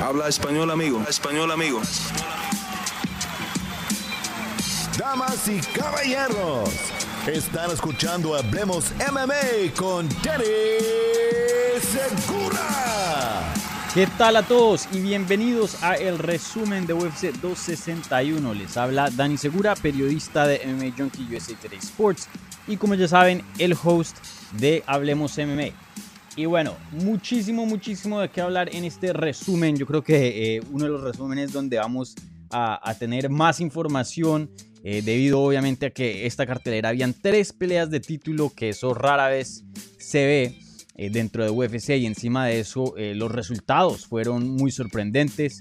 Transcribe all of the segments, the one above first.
Habla español, amigo. español, amigo. Damas y caballeros, están escuchando Hablemos MMA con Danny Segura. ¿Qué tal a todos y bienvenidos a el resumen de UFC 261? Les habla Dani Segura, periodista de MMA Junkie USA Today Sports y como ya saben, el host de Hablemos MMA. Y bueno, muchísimo, muchísimo de qué hablar en este resumen. Yo creo que eh, uno de los resúmenes donde vamos a, tener más información, eh, debido obviamente a que esta cartelera habían tres peleas de título, que eso rara vez se ve eh, dentro de UFC y encima de eso los resultados fueron muy sorprendentes.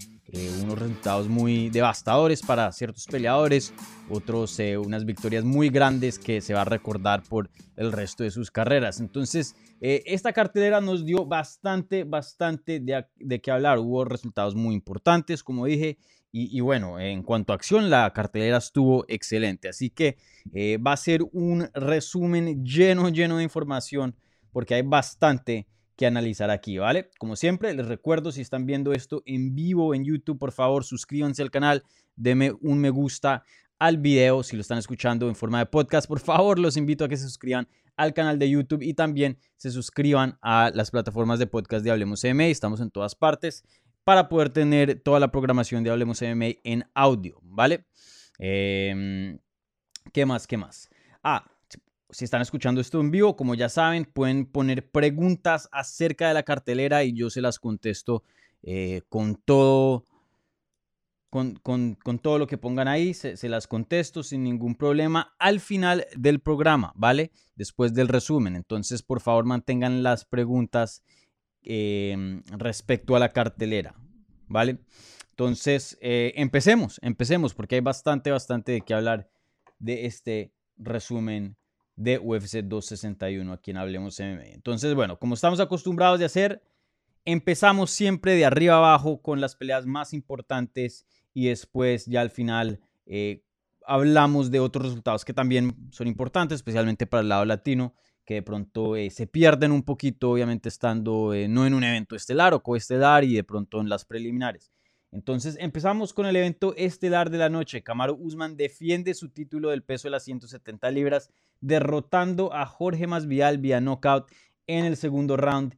unos resultados muy devastadores para ciertos peleadores, otros unas victorias muy grandes que se va a recordar por el resto de sus carreras. Entonces, eh, esta cartelera nos dio bastante, bastante de, de qué hablar. Hubo resultados muy importantes, como dije. Y, bueno, en cuanto a acción, la cartelera estuvo excelente. Así que eh, va a ser un resumen lleno, lleno de información, porque hay bastante que analizar aquí, ¿vale? Como siempre, les recuerdo, si están viendo esto en vivo en YouTube, por favor, suscríbanse al canal, denme un me gusta al video. Si lo están escuchando en forma de podcast, por favor, los invito a que se suscriban al canal de YouTube y también se suscriban a las plataformas de podcast de Hablemos MMA. Estamos en todas partes para poder tener toda la programación de Hablemos MMA en audio, ¿vale? Em, ¿Qué más? ¿Qué más? Ah, si están escuchando esto en vivo, como ya saben, pueden poner preguntas acerca de la cartelera y yo se las contesto eh, con todo con, todo lo que pongan ahí, se, las contesto sin ningún problema al final del programa, ¿vale? Después del resumen. Entonces, por favor, mantengan las preguntas em, respecto a la cartelera, ¿vale? Entonces, eh, empecemos, empecemos, porque hay bastante, bastante de qué hablar de este resumen de UFC 261 a quien Hablemos MMA. Entonces, bueno, como estamos acostumbrados de hacer, empezamos siempre de arriba abajo con las peleas más importantes y después ya al final eh, hablamos de otros resultados que también son importantes, especialmente para el lado latino, que de pronto eh, se pierden un poquito, obviamente estando eh, no en un evento estelar o coestelar y de pronto en las preliminares. Entonces empezamos con el evento estelar de la noche. Camaro Usman defiende su título del peso de las 170 libras, derrotando a Jorge Masvidal vía knockout en el segundo round.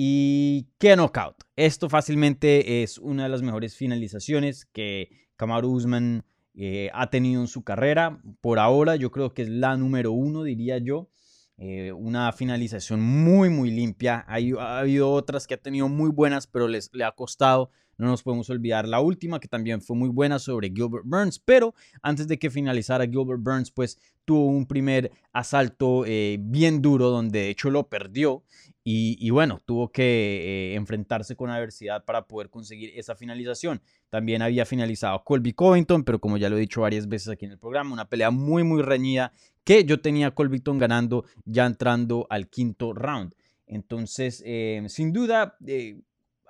Y qué knockout. Esto fácilmente es una de las mejores finalizaciones que Kamaru Usman eh, ha tenido en su carrera. Por ahora yo creo que es la número uno, diría yo. Eh, una finalización muy, muy limpia. ha habido otras que ha tenido muy buenas, pero les, le ha costado. No nos podemos olvidar la última, que también fue muy buena sobre Gilbert Burns. Pero antes de que finalizara Gilbert Burns, pues tuvo un primer asalto eh, bien duro, donde de hecho lo perdió. Y, bueno, tuvo que eh, enfrentarse con adversidad para poder conseguir esa finalización. También había finalizado Colby Covington, pero como ya lo he dicho varias veces aquí en el programa, una pelea muy, muy reñida que yo tenía a Colbington ganando ya entrando al quinto round. Entonces, eh, sin duda,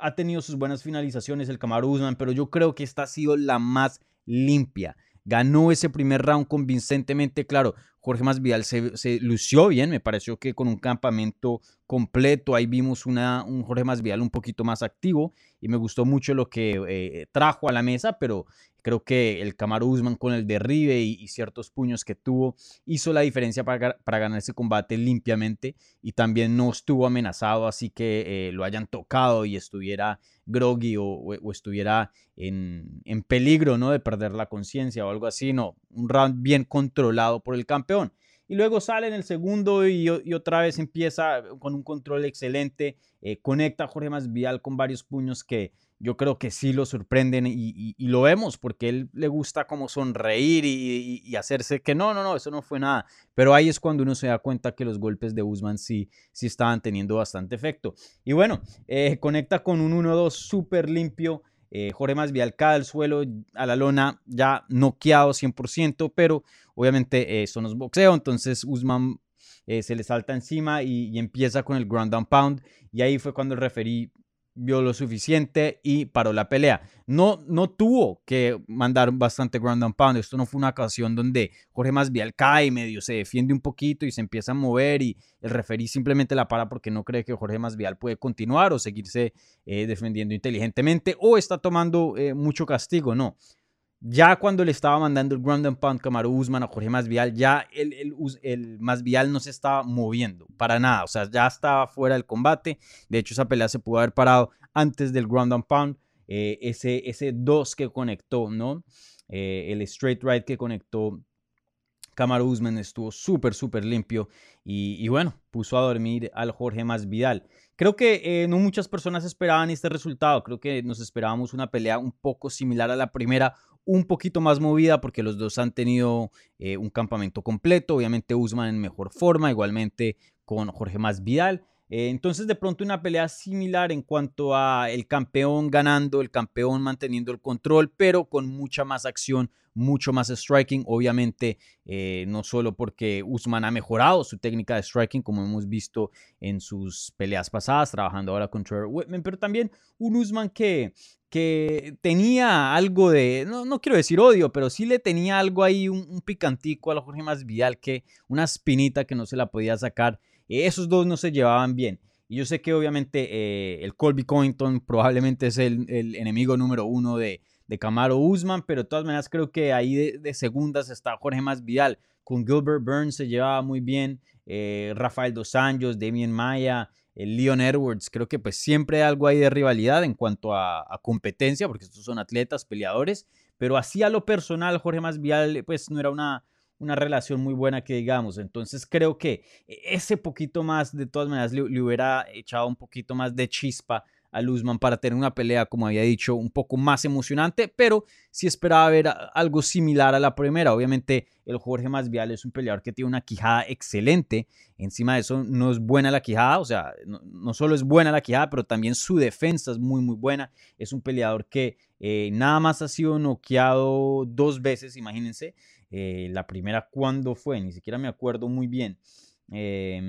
ha tenido sus buenas finalizaciones el Camaro Usman, pero yo creo que esta ha sido la más limpia. Ganó ese primer round convincentemente, claro, Jorge Masvidal se, se, lució bien, me pareció que con un campamento completo, ahí vimos una, un Jorge Masvidal un poquito más activo y me gustó mucho lo que eh, trajo a la mesa, pero creo que el Camaro Usman con el derribe y, ciertos puños que tuvo hizo la diferencia para, para, ganar ese combate limpiamente y también no estuvo amenazado, así que eh, lo hayan tocado y estuviera groggy o, estuviera en, en, peligro ¿no? de perder la conciencia o algo así, no, un round bien controlado por el campeón. Y luego sale en el segundo y, otra vez empieza con un control excelente, eh, conecta a Jorge Masvidal con varios puños que yo creo que sí lo sorprenden y, lo vemos porque él le gusta como sonreír y, hacerse que no, no, no, eso no fue nada. Pero ahí es cuando uno se da cuenta que los golpes de Usman sí, sí estaban teniendo bastante efecto. Y bueno, eh, conecta con un 1-2 súper limpio. Eh, Jorge Masvidal cae al suelo, a la lona, ya noqueado 100%, pero obviamente eh, eso no es entonces Usman se le salta encima y, empieza con el ground down pound. Y ahí fue cuando el referee vio lo suficiente y paró la pelea. No, no tuvo que mandar bastante ground and pound. Esto no fue una ocasión donde Jorge Masvidal cae medio se defiende un poquito y se empieza a mover y el referí simplemente la para porque no cree que Jorge Masvidal puede continuar o seguirse eh, defendiendo inteligentemente o está tomando eh, mucho castigo. No, ya cuando le estaba mandando el ground and pound Camaro Usman a Jorge Masvial, ya el, el, el no se estaba moviendo para nada. O sea, ya estaba fuera del combate. De hecho, esa pelea se pudo haber parado antes del ground and pound. Eh, ese, ese 2 que conectó, ¿no? Eh, el straight right que conectó Camaro Usman estuvo súper, súper limpio. Y, y, bueno, puso a dormir al Jorge Masvidal. Creo que eh, no muchas personas esperaban este resultado. Creo que nos esperábamos una pelea un poco similar a la primera un poquito más movida porque los dos han tenido eh, un campamento completo. Obviamente Usman en mejor forma, igualmente con Jorge Masvidal. Eh, entonces de pronto una pelea similar en cuanto a el campeón ganando, el campeón manteniendo el control, pero con mucha más acción, mucho más striking. Obviamente eh, no solo porque Usman ha mejorado su técnica de striking como hemos visto en sus peleas pasadas, trabajando ahora con Trevor Whitman, pero también un Usman que que tenía algo de, no, no, quiero decir odio, pero sí le tenía algo ahí, un, picantico a la Jorge Masvidal, que una espinita que no se la podía sacar. esos dos no se llevaban bien. Y yo sé que obviamente eh, el Colby Covington probablemente es el, enemigo número uno de, de Camaro Usman, pero de todas maneras creo que ahí de, segundas está Jorge Masvidal. Con Gilbert Burns se llevaba muy bien, eh, Rafael Dos Anjos, Damien Maya, el Leon Edwards, creo que pues siempre hay algo ahí de rivalidad en cuanto a, competencia, porque estos son atletas, peleadores, pero así a lo personal, Jorge Masvidal, pues no era una, una relación muy buena que digamos. Entonces creo que ese poquito más, de todas maneras, le, hubiera echado un poquito más de chispa a Luzman para tener una pelea, como había dicho, un poco más emocionante, pero sí esperaba ver algo similar a la primera. Obviamente, el Jorge Masvidal es un peleador que tiene una quijada excelente. Encima de eso, no es buena la quijada, o sea, no, solo es buena la quijada, pero también su defensa es muy, muy buena. Es un peleador que eh, nada más ha sido noqueado dos veces, imagínense. Eh, la primera, ¿cuándo fue? Ni siquiera me acuerdo muy bien. Eh,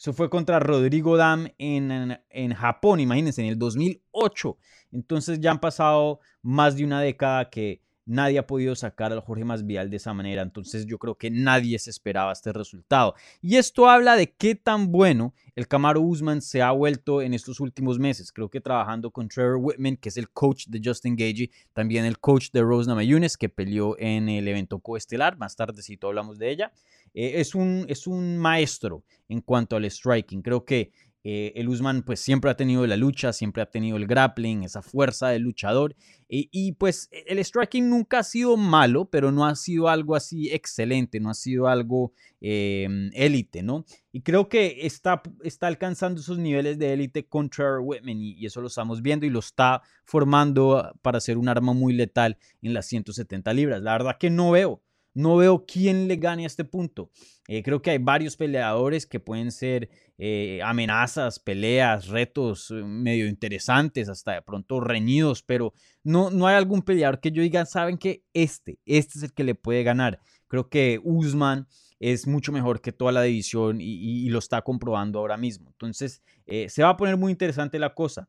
eso fue contra Rodrigo Dam en, en, Japón, imagínense, en el 2008. Entonces ya han pasado más de una década que nadie ha podido sacar al Jorge Masvidal de esa manera. Entonces yo creo que nadie se esperaba este resultado. Y esto habla de qué tan bueno el Camaro Usman se ha vuelto en estos últimos meses. Creo que trabajando con Trevor Whitman, que es el coach de Justin Gagey, también el coach de Rose Namajunas, que peleó en el evento coestelar. Más tardecito hablamos de ella. Eh, es, un, es un maestro en cuanto al striking. Creo que eh, el Usman pues siempre ha tenido la lucha, siempre ha tenido el grappling, esa fuerza del luchador. y pues el striking nunca ha sido malo, pero no ha sido algo así excelente, no ha sido algo em, élite, ¿no? Y creo que está, está alcanzando esos niveles de élite con Trevor Whitman y, y, eso lo estamos viendo y lo está formando para ser un arma muy letal en las 170 libras. La verdad que no veo no veo quién le gane a este punto. Eh, creo que hay varios peleadores que pueden ser eh, amenazas, peleas, retos eh, medio interesantes, hasta de pronto reñidos, pero no, no hay algún peleador que yo diga, saben que este, este es el que le puede ganar. Creo que Usman es mucho mejor que toda la división y, lo está comprobando ahora mismo. Entonces, se va a poner muy interesante la cosa.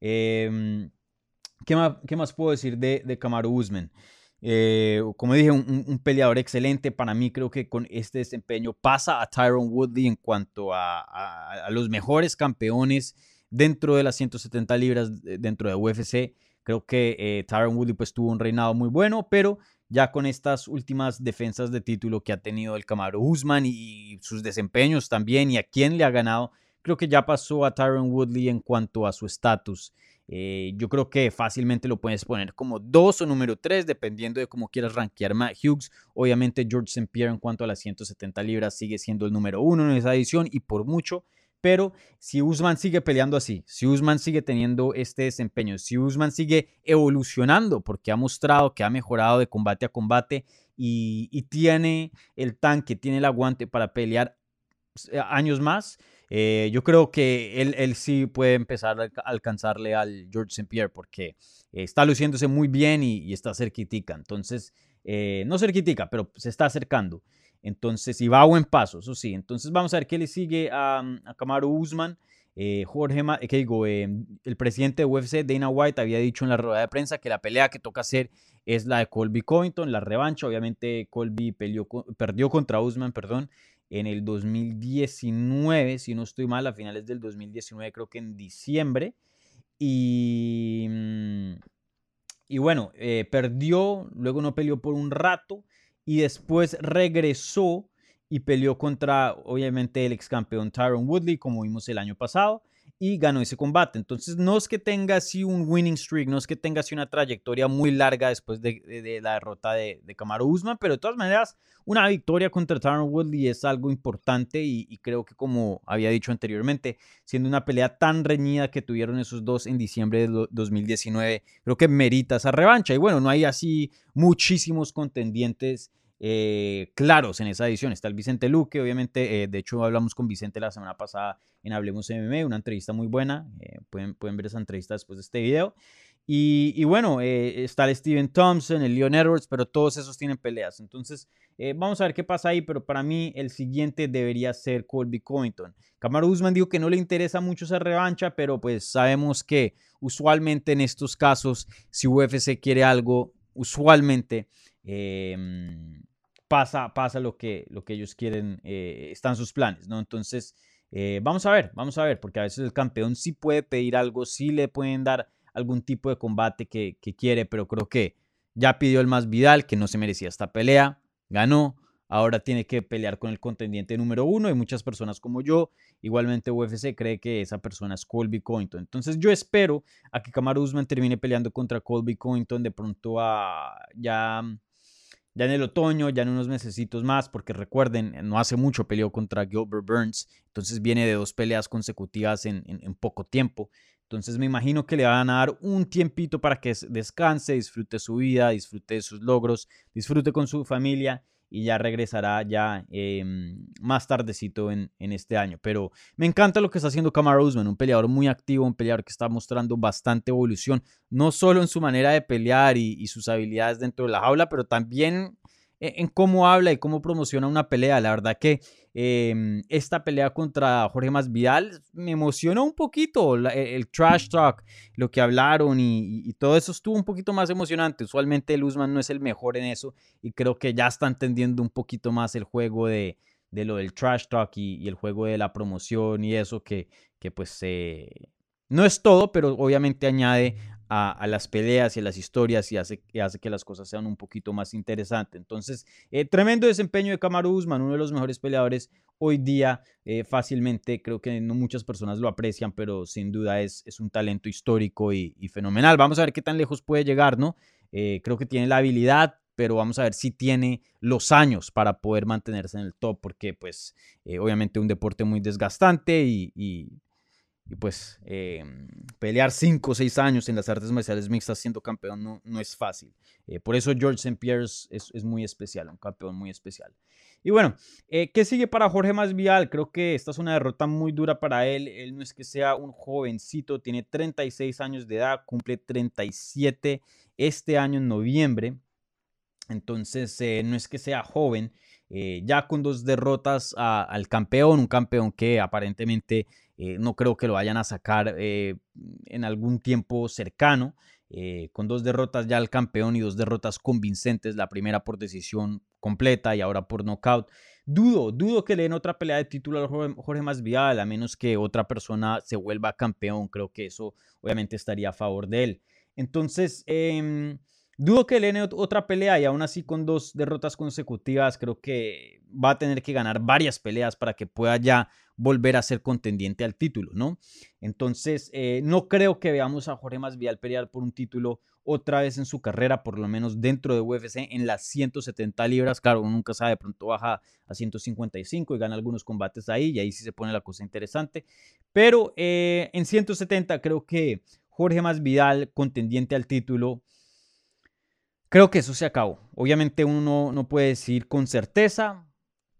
Em, ¿qué, más, ¿qué, más, puedo decir de, de Kamaru Usman? Eh, como dije, un, peleador excelente. Para mí creo que con este desempeño pasa a Tyron Woodley en cuanto a, los mejores campeones dentro de las 170 libras dentro de UFC. Creo que eh, Tyron Woodley pues tuvo un reinado muy bueno, pero ya con estas últimas defensas de título que ha tenido el Camaro Usman y sus desempeños también y a quién le ha ganado, creo que ya pasó a Tyron Woodley en cuanto a su estatus eh, yo creo que fácilmente lo puedes poner como dos o número tres, dependiendo de cómo quieras rankear Matt Hughes. Obviamente George St. Pierre en cuanto a las 170 libras sigue siendo el número uno en esa edición y por mucho. Pero si Usman sigue peleando así, si Usman sigue teniendo este desempeño, si Usman sigue evolucionando, porque ha mostrado que ha mejorado de combate a combate y, tiene el tanque, tiene el aguante para pelear pues, años más, eh, yo creo que él, él, sí puede empezar a alcanzarle al George St. Pierre porque está luciéndose muy bien y, está cerquitica. Entonces, eh, no cerquitica, pero se está acercando. Entonces, y va a buen paso, eso sí. Entonces, vamos a ver qué le sigue a, a Kamaru Usman. eh, Jorge, que digo, em, el presidente de UFC, Dana White, había dicho en la rueda de prensa que la pelea que toca hacer es la de Colby Covington, la revancha. Obviamente Colby perdió contra Usman, perdón, en el 2019, si no estoy mal, a finales del 2019, creo que en diciembre. Y, mm, y bueno, eh, perdió, luego no peleó por un rato y después regresó y peleó contra, obviamente, el ex campeón Tyron Woodley, como vimos el año pasado, y ganó ese combate. Entonces, no es que tenga así un winning streak, no es que tenga así una trayectoria muy larga después de, la derrota de, de Kamaru Usman, pero de todas maneras, una victoria contra Tyron Woodley es algo importante y, y, creo que, como había dicho anteriormente, siendo una pelea tan reñida que tuvieron esos dos en diciembre de 2019, creo que merita esa revancha. Y bueno, no hay así muchísimos contendientes eh, claros en esa edición. Está el Vicente Luque, obviamente, eh, de hecho hablamos con Vicente la semana pasada en Hablemos MMA, una entrevista muy buena, eh, pueden, pueden ver esa entrevista después de este video. Y, bueno, está el Steven Thompson, el Leon Edwards, pero todos esos tienen peleas. Entonces, vamos a ver qué pasa ahí, pero para mí el siguiente debería ser Colby Covington. Kamaru Usman dijo que no le interesa mucho esa revancha, pero pues sabemos que usualmente en estos casos, si UFC quiere algo, usualmente em, pasa, pasa lo, que, lo que ellos quieren, eh, están sus planes, ¿no? Entonces, eh, vamos a ver, vamos a ver, porque a veces el campeón sí puede pedir algo, sí le pueden dar algún tipo de combate que, quiere, pero creo que ya pidió el más Vidal, que no se merecía esta pelea, ganó, ahora tiene que pelear con el contendiente número uno y muchas personas como yo, igualmente UFC cree que esa persona es Colby Covington. Entonces yo espero a que Kamaru Usman termine peleando contra Colby Covington de pronto a ya ya en el otoño, ya en unos mesecitos más, porque recuerden, no hace mucho peleó contra Gilbert Burns, entonces viene de dos peleas consecutivas en, poco tiempo. Entonces me imagino que le van a dar un tiempito para que descanse, disfrute su vida, disfrute de sus logros, disfrute con su familia y ya regresará ya em, más tardecito en, este año. Pero me encanta lo que está haciendo Kamaru Usman, un peleador muy activo, un peleador que está mostrando bastante evolución, no solo en su manera de pelear y sus habilidades dentro de la jaula, pero también en cómo habla y cómo promociona una pelea. La verdad que em, esta pelea contra Jorge Masvidal me emocionó un poquito. E-, el, trash talk, lo que hablaron y, todo eso estuvo un poquito más emocionante. Usualmente el Usman no es el mejor en eso y creo que ya está entendiendo un poquito más el juego de, lo del trash talk y, el juego de la promoción y eso que, que pues eh, no es todo, pero obviamente añade a, las peleas y a las historias y hace, hace, que las cosas sean un poquito más interesantes. Entonces, eh, tremendo desempeño de Kamaru Usman, uno de los mejores peleadores hoy día. Eh, fácilmente, creo que no muchas personas lo aprecian, pero sin duda es, un talento histórico y, fenomenal. Vamos a ver qué tan lejos puede llegar, ¿no? Eh, creo que tiene la habilidad, pero vamos a ver si tiene los años para poder mantenerse en el top, porque pues obviamente un deporte muy desgastante y pues em, pelear 5 o 6 años en las artes marciales mixtas siendo campeón no, no es fácil. Eh, por eso George St. Pierre es, es, muy especial, un campeón muy especial. Y bueno, eh, ¿qué sigue para Jorge Masvidal? Creo que esta es una derrota muy dura para él. Él no es que sea un jovencito, tiene 36 años de edad, cumple 37 este año en noviembre. Entonces, eh, no es que sea joven. ya con dos derrotas al campeón, un campeón que aparentemente eh, no creo que lo vayan a sacar eh, en algún tiempo cercano. Eh, con dos derrotas ya al campeón y dos derrotas convincentes, la primera por decisión completa y ahora por knockout. Dudo, dudo que le den otra pelea de título a Jorge, Jorge Masvidal, a menos que otra persona se vuelva campeón. Creo que eso obviamente estaría a favor de él. Entonces, em, dudo que le otra pelea y aún así con dos derrotas consecutivas, creo que va a tener que ganar varias peleas para que pueda ya volver a ser contendiente al título, ¿no? Entonces, eh, no creo que veamos a Jorge Masvidal pelear por un título otra vez en su carrera, por lo menos dentro de UFC, en las 170 libras. Claro, uno nunca sabe, de pronto baja a 155 y gana algunos combates ahí, y ahí sí se pone la cosa interesante. Pero eh, en 170 creo que Jorge Masvidal, contendiente al título, creo que eso se acabó. Obviamente uno no puede decir con certeza,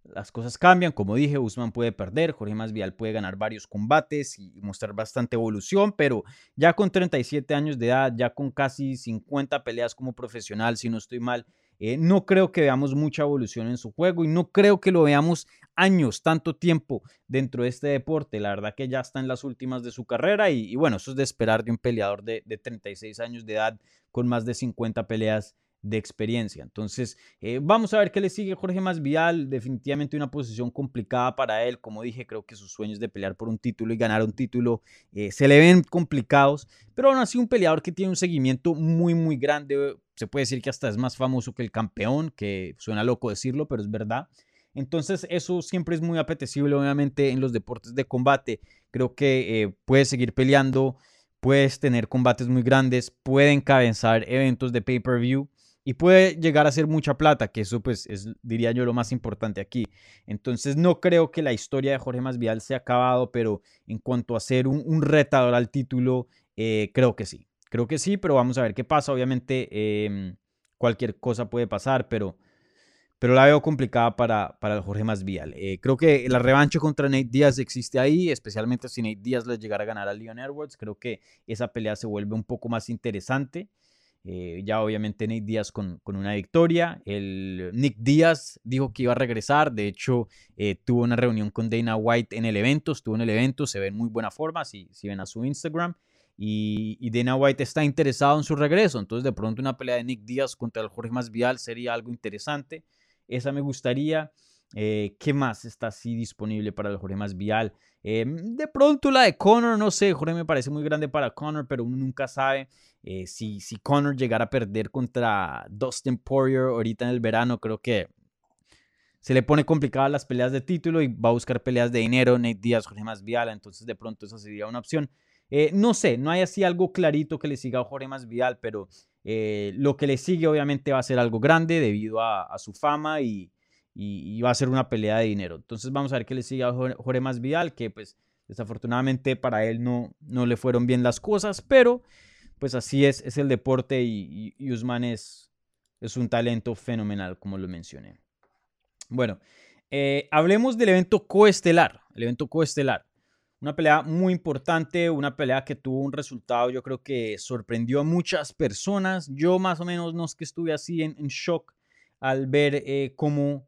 las cosas cambian, como dije, Usman puede perder, Jorge Masvidal puede ganar varios combates y mostrar bastante evolución, pero ya con 37 años de edad, ya con casi 50 peleas como profesional, si no estoy mal, Eh, no creo que veamos mucha evolución en su juego y no creo que lo veamos años, tanto tiempo dentro de este deporte. La verdad que ya está en las últimas de su carrera y, bueno, eso es de esperar de un peleador de, de 36 años de edad con más de 50 peleas de experiencia. Entonces, eh, vamos a ver qué le sigue Jorge Masvidal. Definitivamente una posición complicada para él. Como dije, creo que sus sueños de pelear por un título y ganar un título eh, se le ven complicados. Pero aún así, un peleador que tiene un seguimiento muy, muy grande. Se puede decir que hasta es más famoso que el campeón, que suena loco decirlo, pero es verdad. Entonces, eso siempre es muy apetecible, obviamente, en los deportes de combate. Creo que eh, puede seguir peleando. Puedes tener combates muy grandes, puede encabezar eventos de pay-per-view y puede llegar a ser mucha plata, que eso pues es, diría yo, lo más importante aquí. Entonces no creo que la historia de Jorge Masvidal se ha acabado, pero en cuanto a ser un, retador al título, eh, creo que sí. Creo que sí, pero vamos a ver qué pasa. Obviamente em, cualquier cosa puede pasar, pero, pero la veo complicada para, para el Jorge Masvidal. Eh, creo que la revancha contra Nate Díaz existe ahí, especialmente si Nate Díaz le llegara a ganar a Leon Edwards. Creo que esa pelea se vuelve un poco más interesante. Eh, ya obviamente Nick Díaz con, una victoria. El Nick Díaz dijo que iba a regresar. De hecho, eh, tuvo una reunión con Dana White en el evento. Estuvo en el evento. Se ve en muy buena forma si, si ven a su Instagram. Y, y, Dana White está interesado en su regreso. Entonces, de pronto, una pelea de Nick Díaz contra el Jorge Masvidal sería algo interesante. Esa me gustaría. Eh, ¿Qué más está así disponible para el Jorge Masvidal? Em, de pronto la de Conor, no sé, Jorge me parece muy grande para Conor, pero uno nunca sabe eh, si, si Conor llegara a perder contra Dustin Poirier ahorita en el verano, creo que se le pone complicadas las peleas de título y va a buscar peleas de dinero, Nate Díaz, Jorge Masvidal, entonces de pronto esa sería una opción. Eh, no sé, no hay así algo clarito que le siga a Jorge Masvidal, pero lo que le sigue obviamente va a ser algo grande debido a su fama y, y, va a ser una pelea de dinero. Entonces vamos a ver qué le sigue a Jorge Masvidal, que pues desafortunadamente para él no, no le fueron bien las cosas, pero pues así es, es el deporte y, Usman es, es un talento fenomenal, como lo mencioné. Bueno, eh, hablemos del evento coestelar, el evento coestelar. Una pelea muy importante, una pelea que tuvo un resultado, yo creo que sorprendió a muchas personas. Yo más o menos no es que estuve así en, shock al ver eh, cómo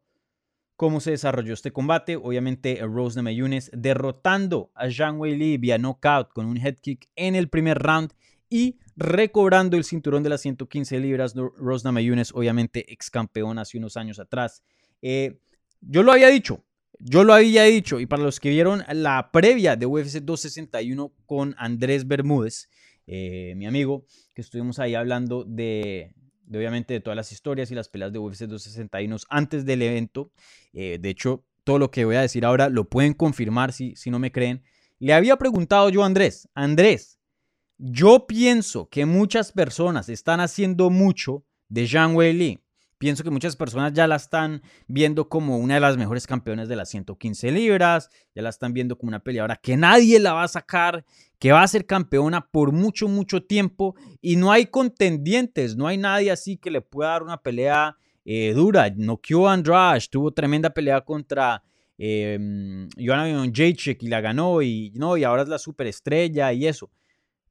cómo se desarrolló este combate. Obviamente, Rose Namajunas derrotando a Zhang Weili vía knockout con un head kick en el primer round y recobrando el cinturón de las 115 libras. Rose Namajunas, obviamente, ex campeón hace unos años atrás. Eh, yo lo había dicho, yo lo había dicho, y para los que vieron la previa de UFC 261 con Andrés Bermúdez, eh, mi amigo, que estuvimos ahí hablando de, obviamente de todas las historias y las peleas de UFC 261 antes del evento. Eh, de hecho, todo lo que voy a decir ahora lo pueden confirmar si, si no me creen. Le había preguntado yo a Andrés, Andrés, yo pienso que muchas personas están haciendo mucho de Zhang Weili. Pienso que muchas personas ya la están viendo como una de las mejores campeones de las 115 libras, ya la están viendo como una peleadora que nadie la va a sacar, que va a ser campeona por mucho, mucho tiempo y no hay contendientes, no hay nadie así que le pueda dar una pelea eh, dura. Noqueó a Andrade, tuvo tremenda pelea contra eh, Joanna Jacek y la ganó y, no, y ahora es la superestrella y eso.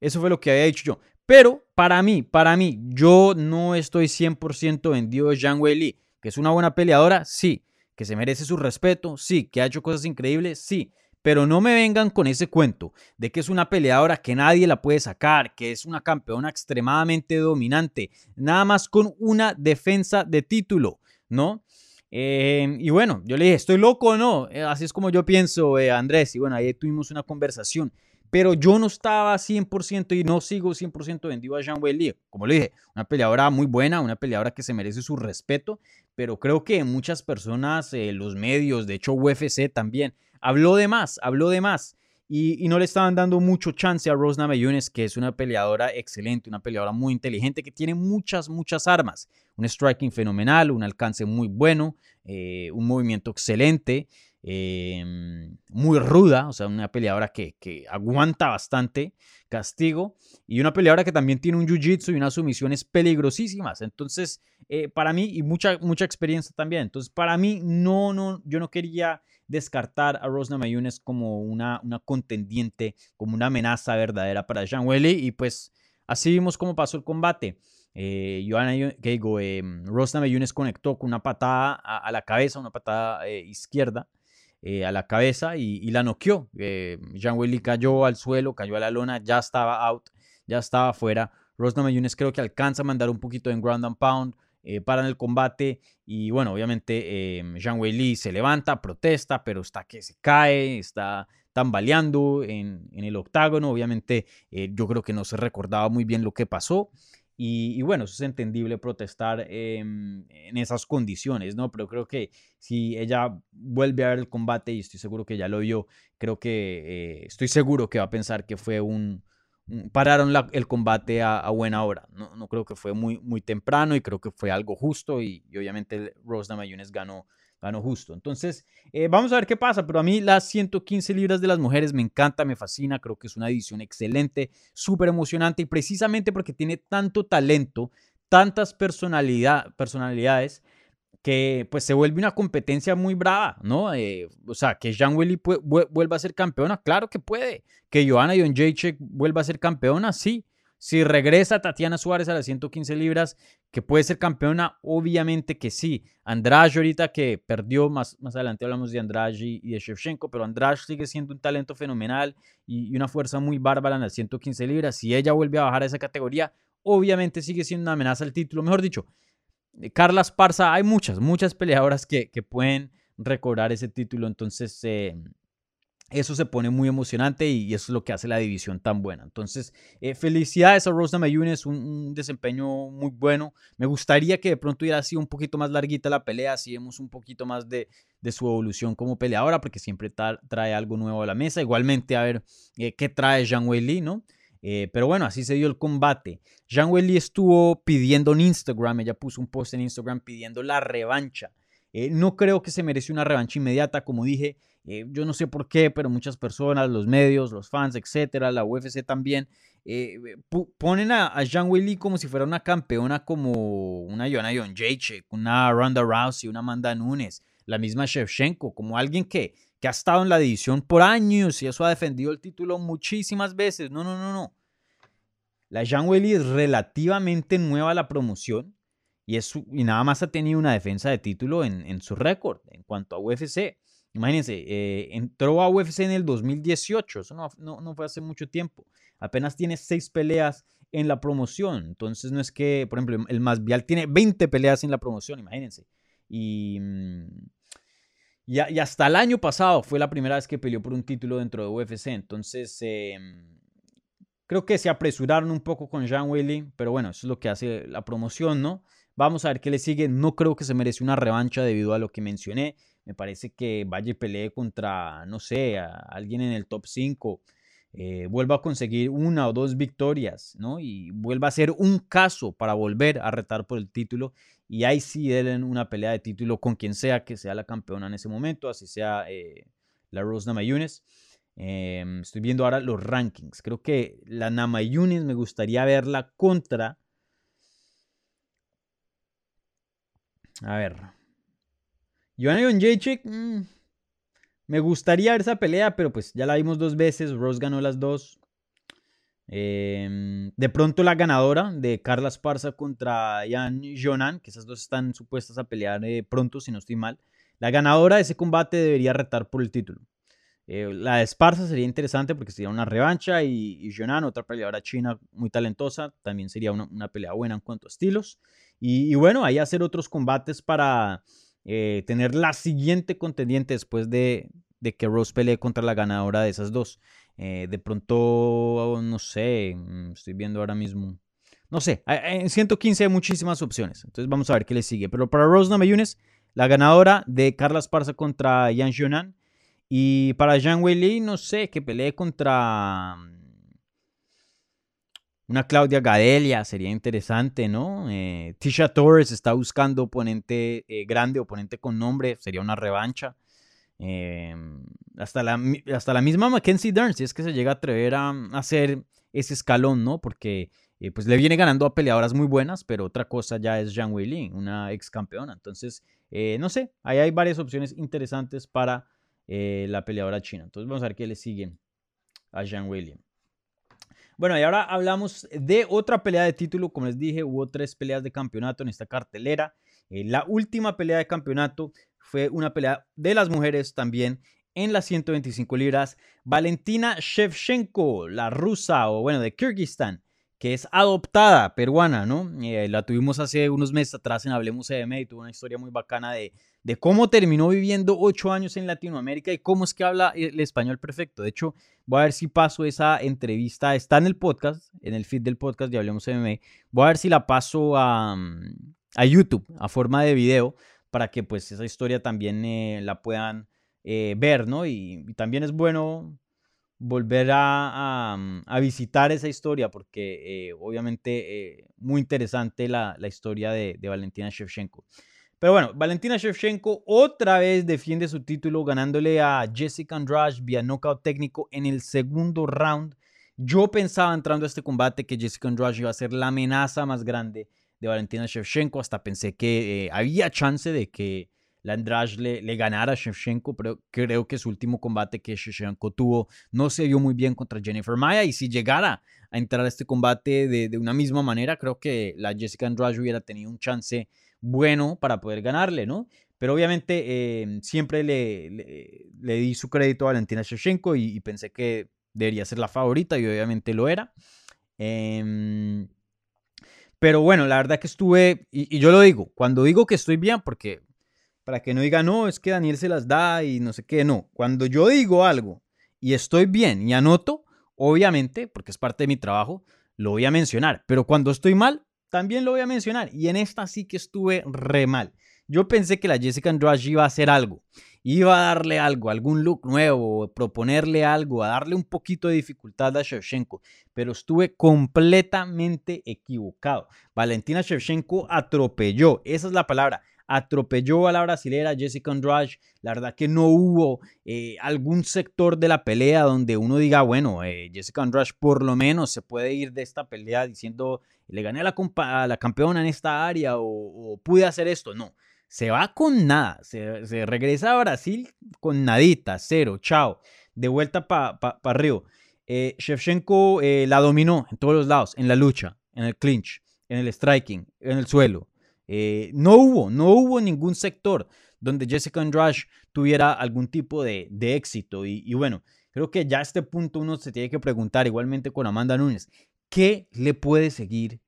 Eso fue lo que había dicho yo. Pero para mí, para mí, yo no estoy 100% vendido de Zhang Weili, que es una buena peleadora, sí, que se merece su respeto, sí, que ha hecho cosas increíbles, sí, pero no me vengan con ese cuento de que es una peleadora que nadie la puede sacar, que es una campeona extremadamente dominante, nada más con una defensa de título, ¿no? Eh, y bueno, yo le dije, ¿estoy loco o no? Eh, así es como yo pienso, eh, Andrés. Y bueno, ahí tuvimos una conversación pero yo no estaba 100% y no sigo 100% vendido a Jean Weili. Como le dije, una peleadora muy buena, una peleadora que se merece su respeto, pero creo que muchas personas, eh, los medios, de hecho UFC también, habló de más, habló de más. Y, no le estaban dando mucho chance a Rose Namajunas, que es una peleadora excelente, una peleadora muy inteligente, que tiene muchas, muchas armas. Un striking fenomenal, un alcance muy bueno, eh, un movimiento excelente. Em, muy ruda, o sea, una peleadora que, aguanta bastante castigo y una peleadora que también tiene un jiu-jitsu y unas sumisiones peligrosísimas. Entonces, eh, para mí, y mucha, mucha experiencia también. Entonces, para mí, no, no, yo no quería descartar a Rosna Mayunes como una, una contendiente, como una amenaza verdadera para Jean Welly y pues así vimos cómo pasó el combate. Eh, Joanna, que digo, eh, Rosna conectó con una patada a, la cabeza, una patada eh, izquierda eh, a la cabeza y, la noqueó. Jean Willy cayó al suelo, cayó a la lona, ya estaba out, ya estaba fuera. Rosna Mayunes creo que alcanza a mandar un poquito en ground and pound, para en el combate y bueno, obviamente Jean Willy se levanta, protesta, pero está que se cae, está tambaleando en, en el octágono. Obviamente yo creo que no se recordaba muy bien lo que pasó. Y, bueno, eso es entendible protestar en esas condiciones, ¿no? Pero creo que si ella vuelve a ver el combate, y estoy seguro que ya lo vio, creo que eh, estoy seguro que va a pensar que fue un... pararon el combate a, buena hora. No, no, creo que fue muy, muy temprano y creo que fue algo justo y, obviamente Rose Namajunas ganó ganó justo. Entonces, eh, vamos a ver qué pasa, pero a mí las 115 libras de las mujeres me encanta, me fascina, creo que es una edición excelente, súper emocionante y precisamente porque tiene tanto talento, tantas personalidad, personalidades, que pues se vuelve una competencia muy brava, ¿no? Eh, o sea, que Jean Willy vuelva a ser campeona, claro que puede. Que Joanna Jacek vuelva a ser campeona, sí. Si regresa Tatiana Suárez a las 115 libras, que puede ser campeona, obviamente que sí. Andrade ahorita que perdió, más, más adelante hablamos de Andrade y de Shevchenko, pero Andrade sigue siendo un talento fenomenal y, una fuerza muy bárbara en las 115 libras. Si ella vuelve a bajar a esa categoría, obviamente sigue siendo una amenaza al título. Mejor dicho, eh, Carla Esparza, hay muchas, muchas peleadoras que, pueden recobrar ese título. Entonces, eh, eso se pone muy emocionante y eso es lo que hace la división tan buena. Entonces, eh, felicidades a Rosa Mayunes, un, un, desempeño muy bueno. Me gustaría que de pronto hubiera sido un poquito más larguita la pelea, así vemos un poquito más de, su evolución como peleadora, porque siempre trae algo nuevo a la mesa. Igualmente, a ver eh, qué trae Jean Weili, ¿no? Eh, pero bueno, así se dio el combate. Jean Weili estuvo pidiendo en Instagram, ella puso un post en Instagram pidiendo la revancha. no creo que se merece una revancha inmediata, como dije. Eh, yo no sé por qué, pero muchas personas, los medios, los fans, etcétera, la UFC también, eh, ponen a, a Jean Willy como si fuera una campeona como una Joanna Jacek, una Ronda Rousey, una Amanda Nunes, la misma Shevchenko, como alguien que, que ha estado en la división por años y eso ha defendido el título muchísimas veces. No, no, no, no. La Jean Willy es relativamente nueva a la promoción y, es, y nada más ha tenido una defensa de título en, en su récord en cuanto a UFC. Imagínense, eh, entró a UFC en el 2018, eso no, fue hace mucho tiempo. Apenas tiene seis peleas en la promoción. Entonces no es que, por ejemplo, el Masvial tiene 20 peleas en la promoción, imagínense. Y, mm, y, hasta el año pasado fue la primera vez que peleó por un título dentro de UFC. Entonces em, creo que se apresuraron un poco con Jean Willy, pero bueno, eso es lo que hace la promoción, ¿no? Vamos a ver qué le sigue. No creo que se merece una revancha debido a lo que mencioné. Me parece que vaya y pelee contra, no sé, a alguien en el top 5. Eh, vuelva a conseguir una o dos victorias, ¿no? Y vuelva a ser un caso para volver a retar por el título. Y ahí sí den una pelea de título con quien sea que sea la campeona en ese momento, así sea eh, la Rose Namayunes. Em, estoy viendo ahora los rankings. Creo que la Namayunes me gustaría verla contra. A ver, Joanna Jacek, mm, me gustaría ver esa pelea, pero pues ya la vimos dos veces. Rose ganó las dos. Em, de pronto la ganadora de Carla Esparza contra Jan Jonan, que esas dos están supuestas a pelear eh, pronto, si no estoy mal. La ganadora de ese combate debería retar por el título. Eh, la de Esparza sería interesante porque sería una revancha y, Jonan, otra peleadora china muy talentosa, también sería una, pelea buena en cuanto a estilos. y bueno, ahí hacer otros combates para eh, tener la siguiente contendiente después de, que Rose pelee contra la ganadora de esas dos. Eh, de pronto, no sé, mm, estoy viendo ahora mismo. No sé, en 115 hay muchísimas opciones. Entonces vamos a ver qué le sigue. Pero para Rose Namajunas, la ganadora de Carla Esparza contra Yan Xiaonan. Y para Zhang Weili, no sé, que pelee contra una Claudia Gadelia sería interesante, ¿no? Eh, Tisha Torres está buscando oponente eh, grande, oponente con nombre, sería una revancha. Em, hasta, la, hasta la misma Mackenzie Dern, si es que se llega a atrever a, hacer ese escalón, ¿no? Porque eh, pues le viene ganando a peleadoras muy buenas, pero otra cosa ya es Zhang Weili, una ex campeona. Entonces, no sé, ahí hay varias opciones interesantes para la peleadora china. Entonces vamos a ver qué le siguen a Zhang Weili. Bueno, y ahora hablamos de otra pelea de título. Como les dije, hubo tres peleas de campeonato en esta cartelera. Eh, la última pelea de campeonato fue una pelea de las mujeres también en las 125 libras. Valentina Shevchenko, la rusa o bueno, de Kirguistán, que es adoptada peruana, ¿no? Eh, la tuvimos hace unos meses atrás en Hablemos CM y tuvo una historia muy bacana de, de cómo terminó viviendo ocho años en Latinoamérica y cómo es que habla el español perfecto. De hecho, voy a ver si paso esa entrevista, está en el podcast, en el feed del podcast de Hablemos MMA. Voy a ver si la paso a, a YouTube a forma de video para que pues esa historia también eh, la puedan eh, ver, ¿no? Y, también es bueno volver a, a, visitar esa historia porque eh, obviamente muy interesante la, la historia de, Valentina Shevchenko. Pero bueno, Valentina Shevchenko otra vez defiende su título ganándole a Jessica Andrade vía knockout técnico en el segundo round. Yo pensaba entrando a este combate que Jessica Andrade iba a ser la amenaza más grande de Valentina Shevchenko. Hasta pensé que eh, había chance de que la Andrade le, ganara a Shevchenko, pero creo que su último combate que Shevchenko tuvo no se vio muy bien contra Jennifer Maya. Y si llegara a entrar a este combate de, una misma manera, creo que la Jessica Andrade hubiera tenido un chance bueno para poder ganarle, ¿no? Pero obviamente em, siempre le, le, di su crédito a Valentina Shevchenko y, pensé que debería ser la favorita y obviamente lo era. Eh, pero bueno, la verdad que estuve, y, yo lo digo, cuando digo que estoy bien, porque para que no diga, no, es que Daniel se las da y no sé qué, no. Cuando yo digo algo y estoy bien y anoto, obviamente, porque es parte de mi trabajo, lo voy a mencionar. Pero cuando estoy mal, también lo voy a mencionar. Y en esta sí que estuve re mal. Yo pensé que la Jessica Andrade iba a hacer algo iba a darle algo, algún look nuevo, proponerle algo, a darle un poquito de dificultad a Shevchenko, pero estuve completamente equivocado. Valentina Shevchenko atropelló, esa es la palabra, atropelló a la brasilera Jessica Andrade. La verdad que no hubo eh, algún sector de la pelea donde uno diga, bueno, eh, Jessica Andrade por lo menos se puede ir de esta pelea diciendo, le gané a la, la campeona en esta área o, pude hacer esto. No, se va con nada, se, regresa a Brasil con nadita, cero, chao, de vuelta para pa, Río. Eh, Shevchenko eh, la dominó en todos los lados, en la lucha, en el clinch, en el striking, en el suelo. Eh, no hubo, no hubo ningún sector donde Jessica Andrade tuviera algún tipo de, éxito. Y, bueno, creo que ya a este punto uno se tiene que preguntar, igualmente con Amanda Nunes, ¿qué le puede seguir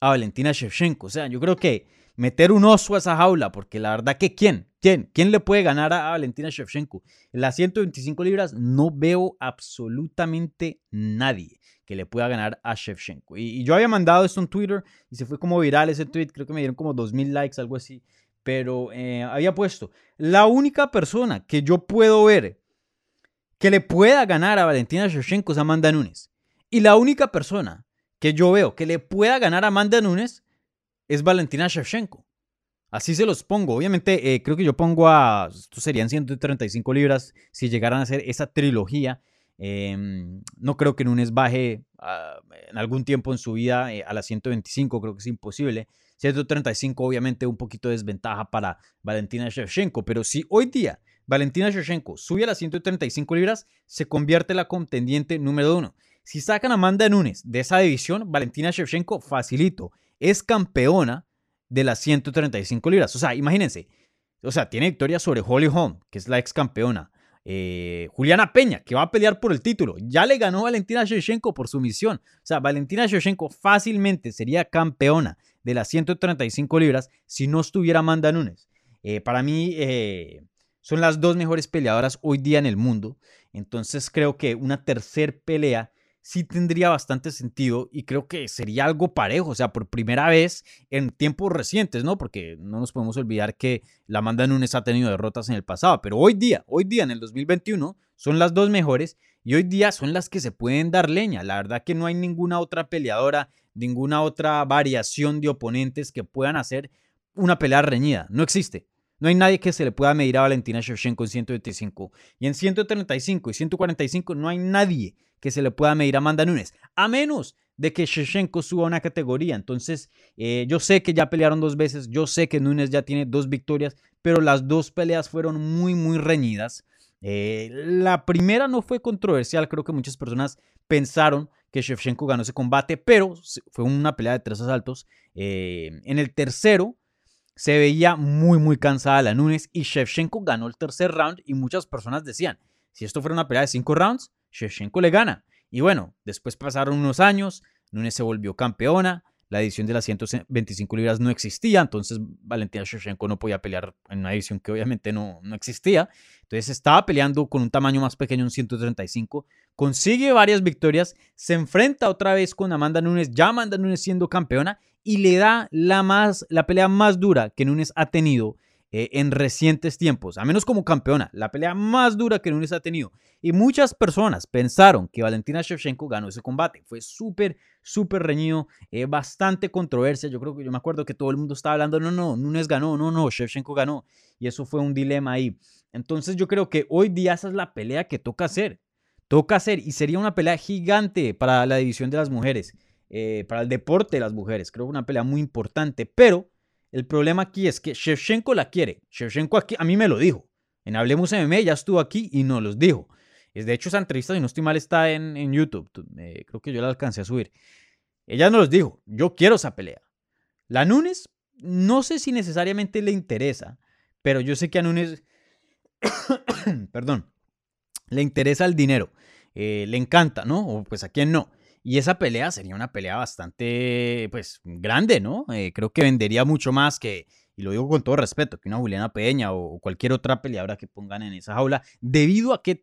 a Valentina Shevchenko? O sea, yo creo que meter un oso a esa jaula, porque la verdad que ¿quién? ¿Quién? ¿Quién le puede ganar a Valentina Shevchenko? En las 125 libras no veo absolutamente nadie que le pueda ganar a Shevchenko. Y, yo había mandado esto en Twitter y se fue como viral ese tweet, creo que me dieron como 2.000 likes, algo así. Pero eh, había puesto, la única persona que yo puedo ver que le pueda ganar a Valentina Shevchenko es Amanda Nunes. Y la única persona que yo veo que le pueda ganar a Amanda Nunes es Valentina Shevchenko. Así se los pongo. Obviamente, eh, creo que yo pongo a. Esto serían 135 libras si llegaran a hacer esa trilogía. Em, no creo que Nunes baje ah, en algún tiempo en su vida eh, a las 125, creo que es imposible. 135, obviamente, un poquito de desventaja para Valentina Shevchenko. Pero si hoy día Valentina Shevchenko sube a las 135 libras, se convierte en la contendiente número uno. Si sacan a Amanda Nunes de esa división, Valentina Shevchenko facilito es campeona de las 135 libras. O sea, imagínense. O sea, tiene victoria sobre Holly Holm, que es la ex campeona. Eh, Juliana Peña, que va a pelear por el título. Ya le ganó Valentina Shevchenko por sumisión. O sea, Valentina Shevchenko fácilmente sería campeona de las 135 libras si no estuviera Amanda Nunes. Eh, para mí eh, son las dos mejores peleadoras hoy día en el mundo. Entonces creo que una tercer pelea sí tendría bastante sentido y creo que sería algo parejo, o sea, por primera vez en tiempos recientes, ¿no? Porque no nos podemos olvidar que la Amanda Nunes ha tenido derrotas en el pasado, pero hoy día, hoy día en el 2021 son las dos mejores y hoy día son las que se pueden dar leña. La verdad que no hay ninguna otra peleadora, ninguna otra variación de oponentes que puedan hacer una pelea reñida, no existe. No hay nadie que se le pueda medir a Valentina Shevchenko en 125. Y en 135 y 145 no hay nadie que se le pueda medir a Amanda Nunes, a menos de que Shevchenko suba una categoría. Entonces, eh, yo sé que ya pelearon dos veces, yo sé que Nunes ya tiene dos victorias, pero las dos peleas fueron muy, muy reñidas. Eh, la primera no fue controversial, creo que muchas personas pensaron que Shevchenko ganó ese combate, pero fue una pelea de tres asaltos. Eh, en el tercero se veía muy, muy cansada la Nunes y Shevchenko ganó el tercer round y muchas personas decían, si esto fuera una pelea de cinco rounds, Shevchenko le gana. Y bueno, después pasaron unos años, Nunes se volvió campeona, la edición de las 125 libras no existía, entonces Valentina Shevchenko no podía pelear en una edición que obviamente no, no existía. Entonces estaba peleando con un tamaño más pequeño, un 135, consigue varias victorias, se enfrenta otra vez con Amanda Nunes, ya Amanda Nunes siendo campeona, y le da la, más, la pelea más dura que Nunes ha tenido eh, en recientes tiempos, a menos como campeona, la pelea más dura que Nunes ha tenido. Y muchas personas pensaron que Valentina Shevchenko ganó ese combate. Fue súper, súper reñido, eh, bastante controversia. Yo creo que yo me acuerdo que todo el mundo estaba hablando, no, no, Nunes ganó, no, no, Shevchenko ganó. Y eso fue un dilema ahí. Entonces yo creo que hoy día esa es la pelea que toca hacer. Toca hacer y sería una pelea gigante para la división de las mujeres, eh, para el deporte de las mujeres. Creo que una pelea muy importante, pero el problema aquí es que Shevchenko la quiere. Shevchenko aquí, a mí me lo dijo. En Hablemos MMA ya estuvo aquí y nos los dijo. De hecho, esa entrevista, si no estoy mal, está en, YouTube. Eh, creo que yo la alcancé a subir. Ella nos dijo, yo quiero esa pelea. La Nunes, no sé si necesariamente le interesa, pero yo sé que a Nunes, perdón, le interesa el dinero. Eh, le encanta, ¿no? O pues a quién no. Y esa pelea sería una pelea bastante, pues, grande, ¿no? Eh, creo que vendería mucho más que, y lo digo con todo respeto, que una Juliana Peña o, cualquier otra peleadora que pongan en esa jaula, debido a qué,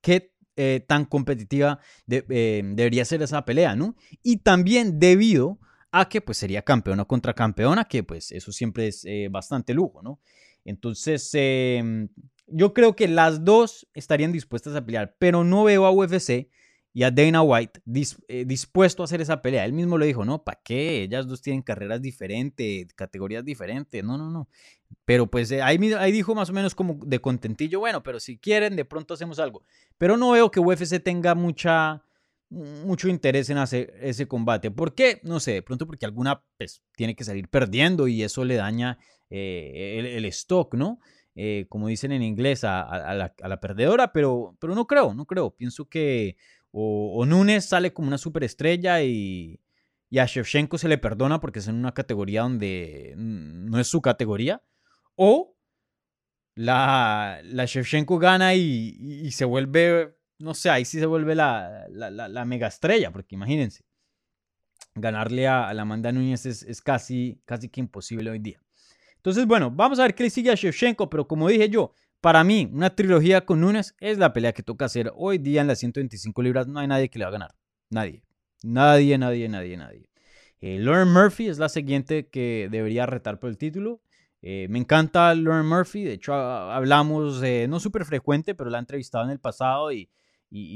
qué eh, tan competitiva eh, debería ser esa pelea, ¿no? Y también debido a que, pues, sería campeona contra campeona, que, pues, eso siempre es bastante lujo, ¿no? Entonces, em, yo creo que las dos estarían dispuestas a pelear, pero no veo a UFC y a Dana White eh, dispuesto a hacer esa pelea. Él mismo lo dijo, no, ¿para qué? Ellas dos tienen carreras diferentes, categorías diferentes. No, no, no. Pero pues eh, ahí, ahí dijo más o menos como de contentillo, bueno, pero si quieren, de pronto hacemos algo. Pero no veo que UFC tenga mucha, mucho interés en hacer ese combate. ¿Por qué? No sé, de pronto porque alguna pues, tiene que salir perdiendo y eso le daña eh, el, stock, ¿no? como dicen en inglés, a, la, a, la, perdedora, pero, pero no creo, no creo. Pienso que o, Nunes sale como una superestrella y, y a Shevchenko se le perdona porque es en una categoría donde no es su categoría. O la, la Shevchenko gana y, se vuelve, no sé, ahí sí se vuelve la, la, mega estrella, porque imagínense, ganarle a, la Amanda Núñez es, es, casi, casi que imposible hoy día. Entonces, bueno, vamos a ver qué le sigue a Shevchenko, pero como dije yo, para mí, una trilogía con Nunes es la pelea que toca hacer hoy día en las 125 libras. No hay nadie que le va a ganar. Nadie. Nadie, nadie, nadie, nadie. Eh, Lauren Murphy es la siguiente que debería retar por el título. Eh, me encanta Lauren Murphy. De hecho, hablamos, no súper frecuente, pero la he entrevistado en el pasado y,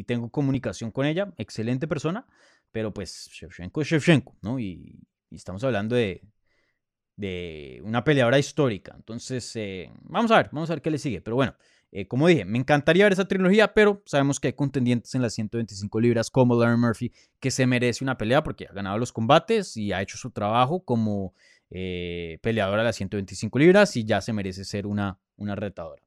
tengo comunicación con ella. Excelente persona. Pero pues Shevchenko es Shevchenko, ¿no? y estamos hablando de, de una peleadora histórica. Entonces, eh, vamos a ver, vamos a ver qué le sigue. Pero bueno, eh, como dije, me encantaría ver esa trilogía, pero sabemos que hay contendientes en las 125 libras como Lauren Murphy que se merece una pelea porque ha ganado los combates y ha hecho su trabajo como eh, peleadora de las 125 libras y ya se merece ser una, una retadora.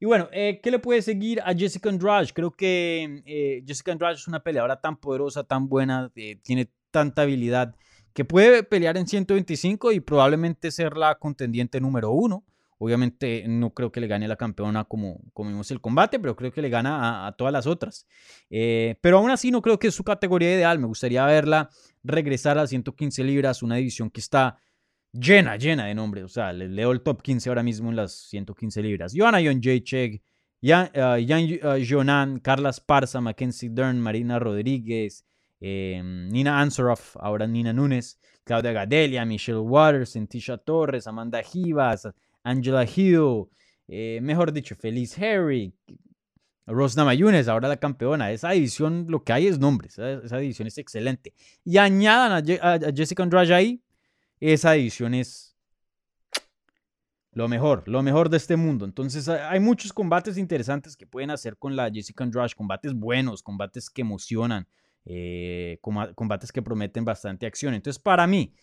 Y bueno, ¿qué le puede seguir a Jessica Andrade? Creo que Jessica Andrade es una peleadora tan poderosa, tan buena, tiene tanta habilidad que puede pelear en 125 y probablemente ser la contendiente número uno. Obviamente no creo que le gane la campeona como, como vimos el combate, pero creo que le gana a, todas las otras. Eh, pero aún así no creo que es su categoría ideal. Me gustaría verla regresar a 115 libras, una división que está llena, llena de nombres. O sea, le leo el top 15 ahora mismo en las 115 libras. Joanna Jacek, Jan, uh, Jonan, Carla Esparza, Mackenzie Dern, Marina Rodríguez, Em, Nina Ansoroff, ahora Nina Núñez, Claudia Gadelia, Michelle Waters, Tisha Torres, Amanda Givas, Angela Hill, eh, mejor dicho, Feliz Harry, Rosna Mayunes, ahora la campeona. Esa división, lo que hay es nombres, esa, división es excelente. Y añadan a, Jessica Andrade ahí, esa división es lo mejor, lo mejor de este mundo. Entonces hay muchos combates interesantes que pueden hacer con la Jessica Andrade, combates buenos, combates que emocionan, eh, combates que prometen bastante acción. Entonces, para mí,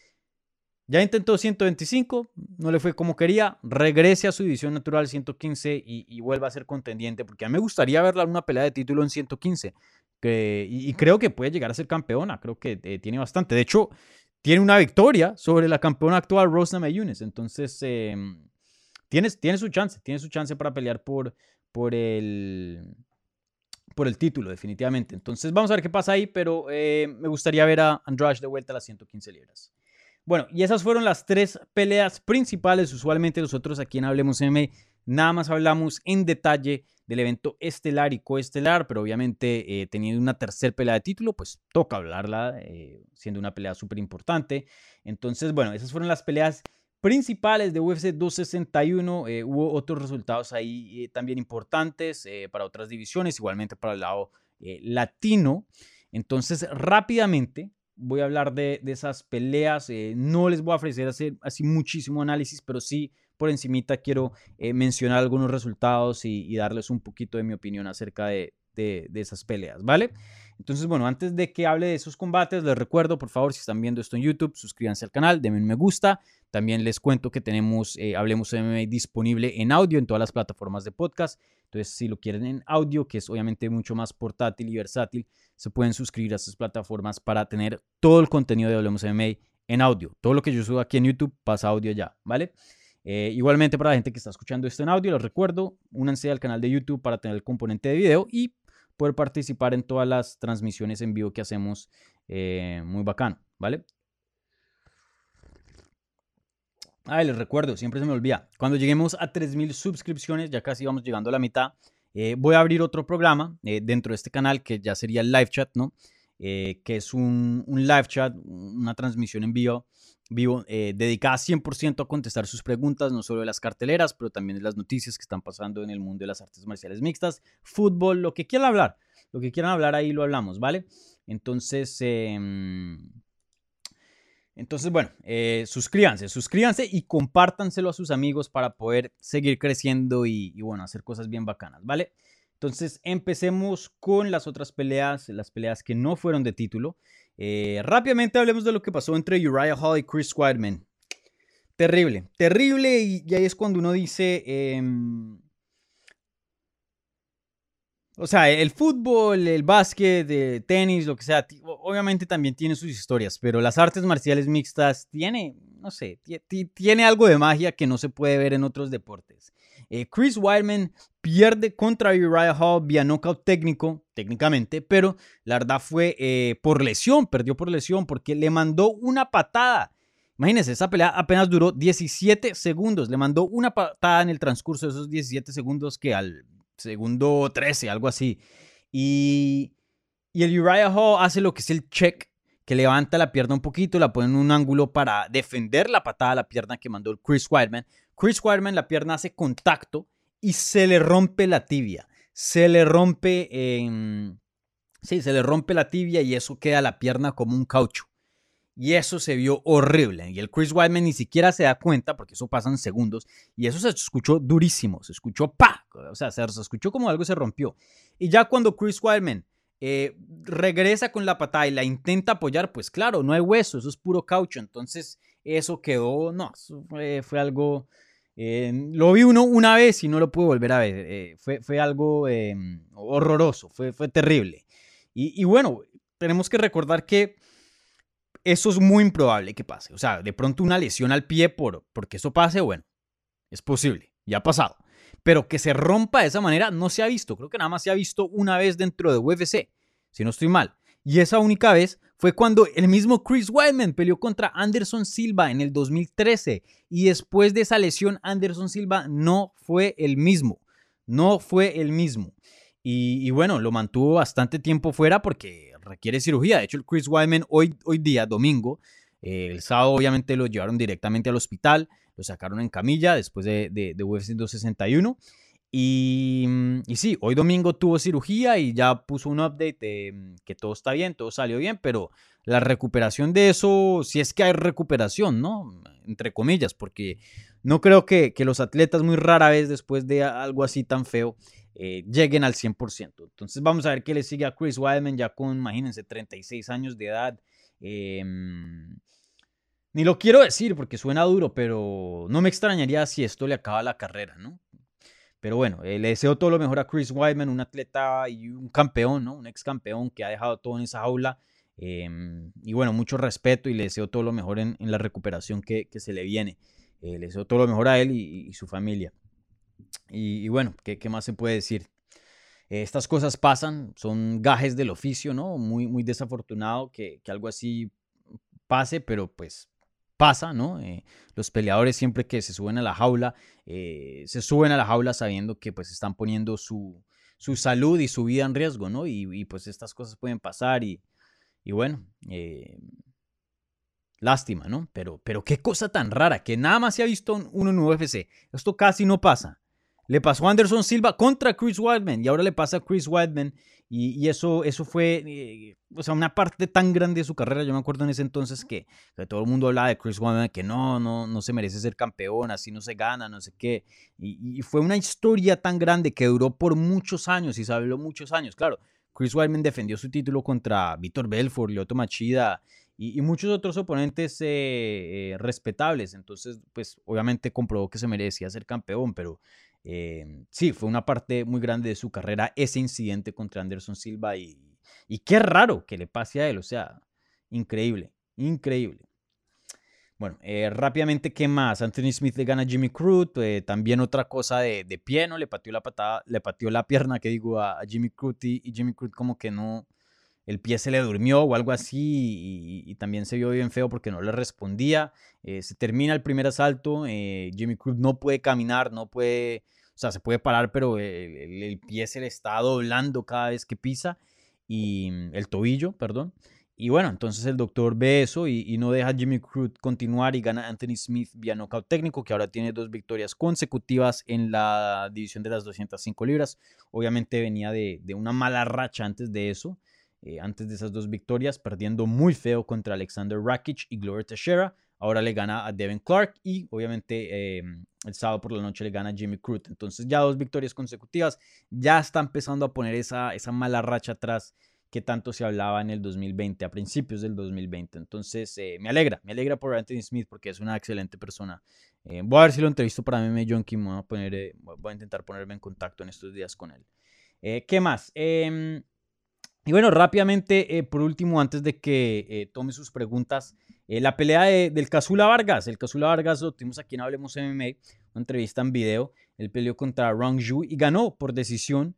ya intentó 125, no le fue como quería, regrese a su división natural 115 y, vuelva a ser contendiente, porque a mí me gustaría verla en una pelea de título en 115. que, y, creo que puede llegar a ser campeona, creo que eh, tiene bastante. De hecho, tiene una victoria sobre la campeona actual, Rosna Mayunes. Entonces, em, tiene, tiene su chance, tiene su chance para pelear por, por, el, por el título, definitivamente. Entonces, vamos a ver qué pasa ahí, pero eh, me gustaría ver a Andrade de vuelta a las 115 libras. Bueno, y esas fueron las tres peleas principales. Usualmente nosotros aquí en Hablemos M nada más hablamos en detalle del evento estelar y coestelar, pero obviamente eh, teniendo una tercera pelea de título, pues toca hablarla, eh, siendo una pelea súper importante. Entonces, bueno, esas fueron las peleas principales de UFC 261. Eh, hubo otros resultados ahí también importantes para otras divisiones, igualmente para el lado latino. Entonces, rápidamente voy a hablar de, esas peleas. no les voy a ofrecer hacer así muchísimo análisis, pero sí por encimita quiero eh, mencionar algunos resultados y, darles un poquito de mi opinión acerca de, esas peleas, ¿vale? Entonces, bueno, antes de que hable de esos combates, les recuerdo, por favor, si están viendo esto en YouTube, suscríbanse al canal, denme un me gusta. También les cuento que tenemos eh, Hablemos MMA disponible en audio en todas las plataformas de podcast. Entonces, si lo quieren en audio, que es obviamente mucho más portátil y versátil, se pueden suscribir a esas plataformas para tener todo el contenido de Hablemos MMA en audio. Todo lo que yo subo aquí en YouTube pasa audio ya, ¿vale? Eh, igualmente para la gente que está escuchando esto en audio, les recuerdo, únanse al canal de YouTube para tener el componente de video y poder participar en todas las transmisiones en vivo que hacemos. Eh, muy bacano, ¿vale? Ah, les recuerdo, siempre se me olvida. Cuando lleguemos a 3.000 suscripciones, ya casi vamos llegando a la mitad, eh, voy a abrir otro programa dentro de este canal que ya sería el live chat, ¿no? Que es un, un, live chat, una transmisión en vivo vivo, eh, dedicada 100% a contestar sus preguntas, no solo de las carteleras, pero también de las noticias que están pasando en el mundo de las artes marciales mixtas, fútbol, lo que quieran hablar, lo que quieran hablar ahí lo hablamos, ¿vale? Entonces, em, entonces bueno, eh, suscríbanse, suscríbanse y compártanselo a sus amigos para poder seguir creciendo y, y bueno, hacer cosas bien bacanas, ¿vale? Entonces, empecemos con las otras peleas, las peleas que no fueron de título. Eh, rápidamente hablemos de lo que pasó entre Uriah Hall y Chris Weidman. Terrible, terrible. Y, ahí es cuando uno dice. Em, o sea, el fútbol, el básquet, el tenis, lo que sea, obviamente también tiene sus historias, pero las artes marciales mixtas tiene, no sé, tiene algo de magia que no se puede ver en otros deportes. Eh, Chris Weidman pierde contra Uriah Hall vía knockout técnico, técnicamente, pero la verdad fue eh, por lesión, perdió por lesión porque le mandó una patada. Imagínense, esa pelea apenas duró 17 segundos. Le mandó una patada en el transcurso de esos 17 segundos que al segundo 13, algo así. Y, y el Uriah Hall hace lo que es el check, que levanta la pierna un poquito, la pone en un ángulo para defender la patada a la pierna que mandó el Chris Weidman. Chris Weidman, la pierna hace contacto y se le rompe la tibia. Se le rompe, sí, se le rompe la tibia y eso queda la pierna como un caucho. Y eso se vio horrible. Y el Chris Weidman ni siquiera se da cuenta, porque eso pasa en segundos. Y eso se escuchó durísimo. Se escuchó pa. O sea, se, escuchó como algo se rompió. Y ya cuando Chris Weidman eh, regresa con la patada y la intenta apoyar, pues claro, no hay hueso. Eso es puro caucho. Entonces, eso quedó. No, fue algo eh, lo vi uno una vez y no lo pude volver a ver. Eh, fue, fue, algo em, horroroso, fue, fue terrible. Y, bueno, tenemos que recordar que eso es muy improbable que pase. O sea, de pronto una lesión al pie por, porque eso pase, bueno, es posible, ya ha pasado. Pero que se rompa de esa manera no se ha visto. Creo que nada más se ha visto una vez dentro de UFC, si no estoy mal. Y esa única vez fue cuando el mismo Chris Weidman peleó contra Anderson Silva en el 2013 y después de esa lesión Anderson Silva no fue el mismo, no fue el mismo. Y, bueno, lo mantuvo bastante tiempo fuera porque requiere cirugía. De hecho, el Chris Weidman hoy, hoy día, domingo, eh, el sábado obviamente lo llevaron directamente al hospital, lo sacaron en camilla después de, de, de UFC 261 y, mm, y, sí, hoy domingo tuvo cirugía y ya puso un update de mm, que todo está bien, todo salió bien, pero la recuperación de eso, si es que hay recuperación, ¿no? Entre comillas, porque no creo que, los atletas muy rara vez después de algo así tan feo eh, lleguen al 100%. Entonces vamos a ver qué le sigue a Chris Weidman ya con, imagínense, 36 años de edad. Em, ni lo quiero decir porque suena duro, pero no me extrañaría si esto le acaba la carrera, ¿no? Pero bueno, le deseo todo lo mejor a Chris Weidman, un atleta y un campeón, ¿no? Un ex campeón que ha dejado todo en esa jaula. Em, y bueno, mucho respeto y le deseo todo lo mejor en, la recuperación que, se le viene. le deseo todo lo mejor a él y, su familia. Y, bueno, ¿qué, ¿qué, más se puede decir? estas cosas pasan, son gajes del oficio, ¿no? Muy, muy desafortunado que, algo así pase, pero pues pasa, ¿no? Eh, los peleadores siempre que se suben a la jaula, eh, se suben a la jaula sabiendo que pues están poniendo su, su salud y su vida en riesgo, ¿no? Y, pues estas cosas pueden pasar y, y bueno, eh, lástima, ¿no? Pero, pero qué cosa tan rara, que nada más se ha visto uno en UFC. Esto casi no pasa. Le pasó a Anderson Silva contra Chris Weidman y ahora le pasa a Chris Weidman y, eso, eso fue eh, o sea, una parte tan grande de su carrera. Yo me acuerdo en ese entonces que, todo el mundo hablaba de Chris Weidman, que no, no, no se merece ser campeón, así no se gana, no sé qué. Y, fue una historia tan grande que duró por muchos años y se habló muchos años. Claro, Chris Weidman defendió su título contra Víctor Belfort, Lyoto Machida y, muchos otros oponentes eh, eh, respetables. Entonces, pues obviamente comprobó que se merecía ser campeón, pero Em, sí, fue una parte muy grande de su carrera ese incidente contra Anderson Silva y, y qué raro que le pase a él, o sea, increíble, increíble. Bueno, eh, rápidamente, ¿qué más? Anthony Smith le gana a Jimmy Crute, eh, también otra cosa de, de, pie, ¿no? Le pateó la patada, le la pierna, que digo, a, Jimmy Crute y, Jimmy Crute como que no, el pie se le durmió o algo así y, también se vio bien feo porque no le respondía. Eh, se termina el primer asalto, eh, Jimmy Cruz no puede caminar, no puede, o sea, se puede parar, pero el, pie se le está doblando cada vez que pisa y mm, el tobillo, perdón. Y bueno, entonces el doctor ve eso y, no deja a Jimmy Cruz continuar y gana Anthony Smith vía knockout técnico, que ahora tiene dos victorias consecutivas en la división de las 205 libras. Obviamente venía de una mala racha antes de eso. Eh, antes de esas dos victorias, perdiendo muy feo contra Alexander Rakic y Gloria Teixeira. Ahora le gana a Devin Clark y obviamente em, el sábado por la noche le gana a Jimmy Crute. Entonces ya dos victorias consecutivas. Ya está empezando a poner esa, esa mala racha atrás que tanto se hablaba en el 2020, a principios del 2020. Entonces eh, me alegra, me alegra por Anthony Smith porque es una excelente persona. Eh, voy a ver si lo entrevisto para mí, John Kim. Voy a, poner, voy a intentar ponerme en contacto en estos días con él. ¿Qué más? Y bueno, rápidamente, eh, por último, antes de que eh, tome sus preguntas, eh, la pelea del Casula Vargas. El Casula Vargas lo tuvimos aquí en Hablemos MMA, una entrevista en video. Él peleó contra Rong Ju y ganó por decisión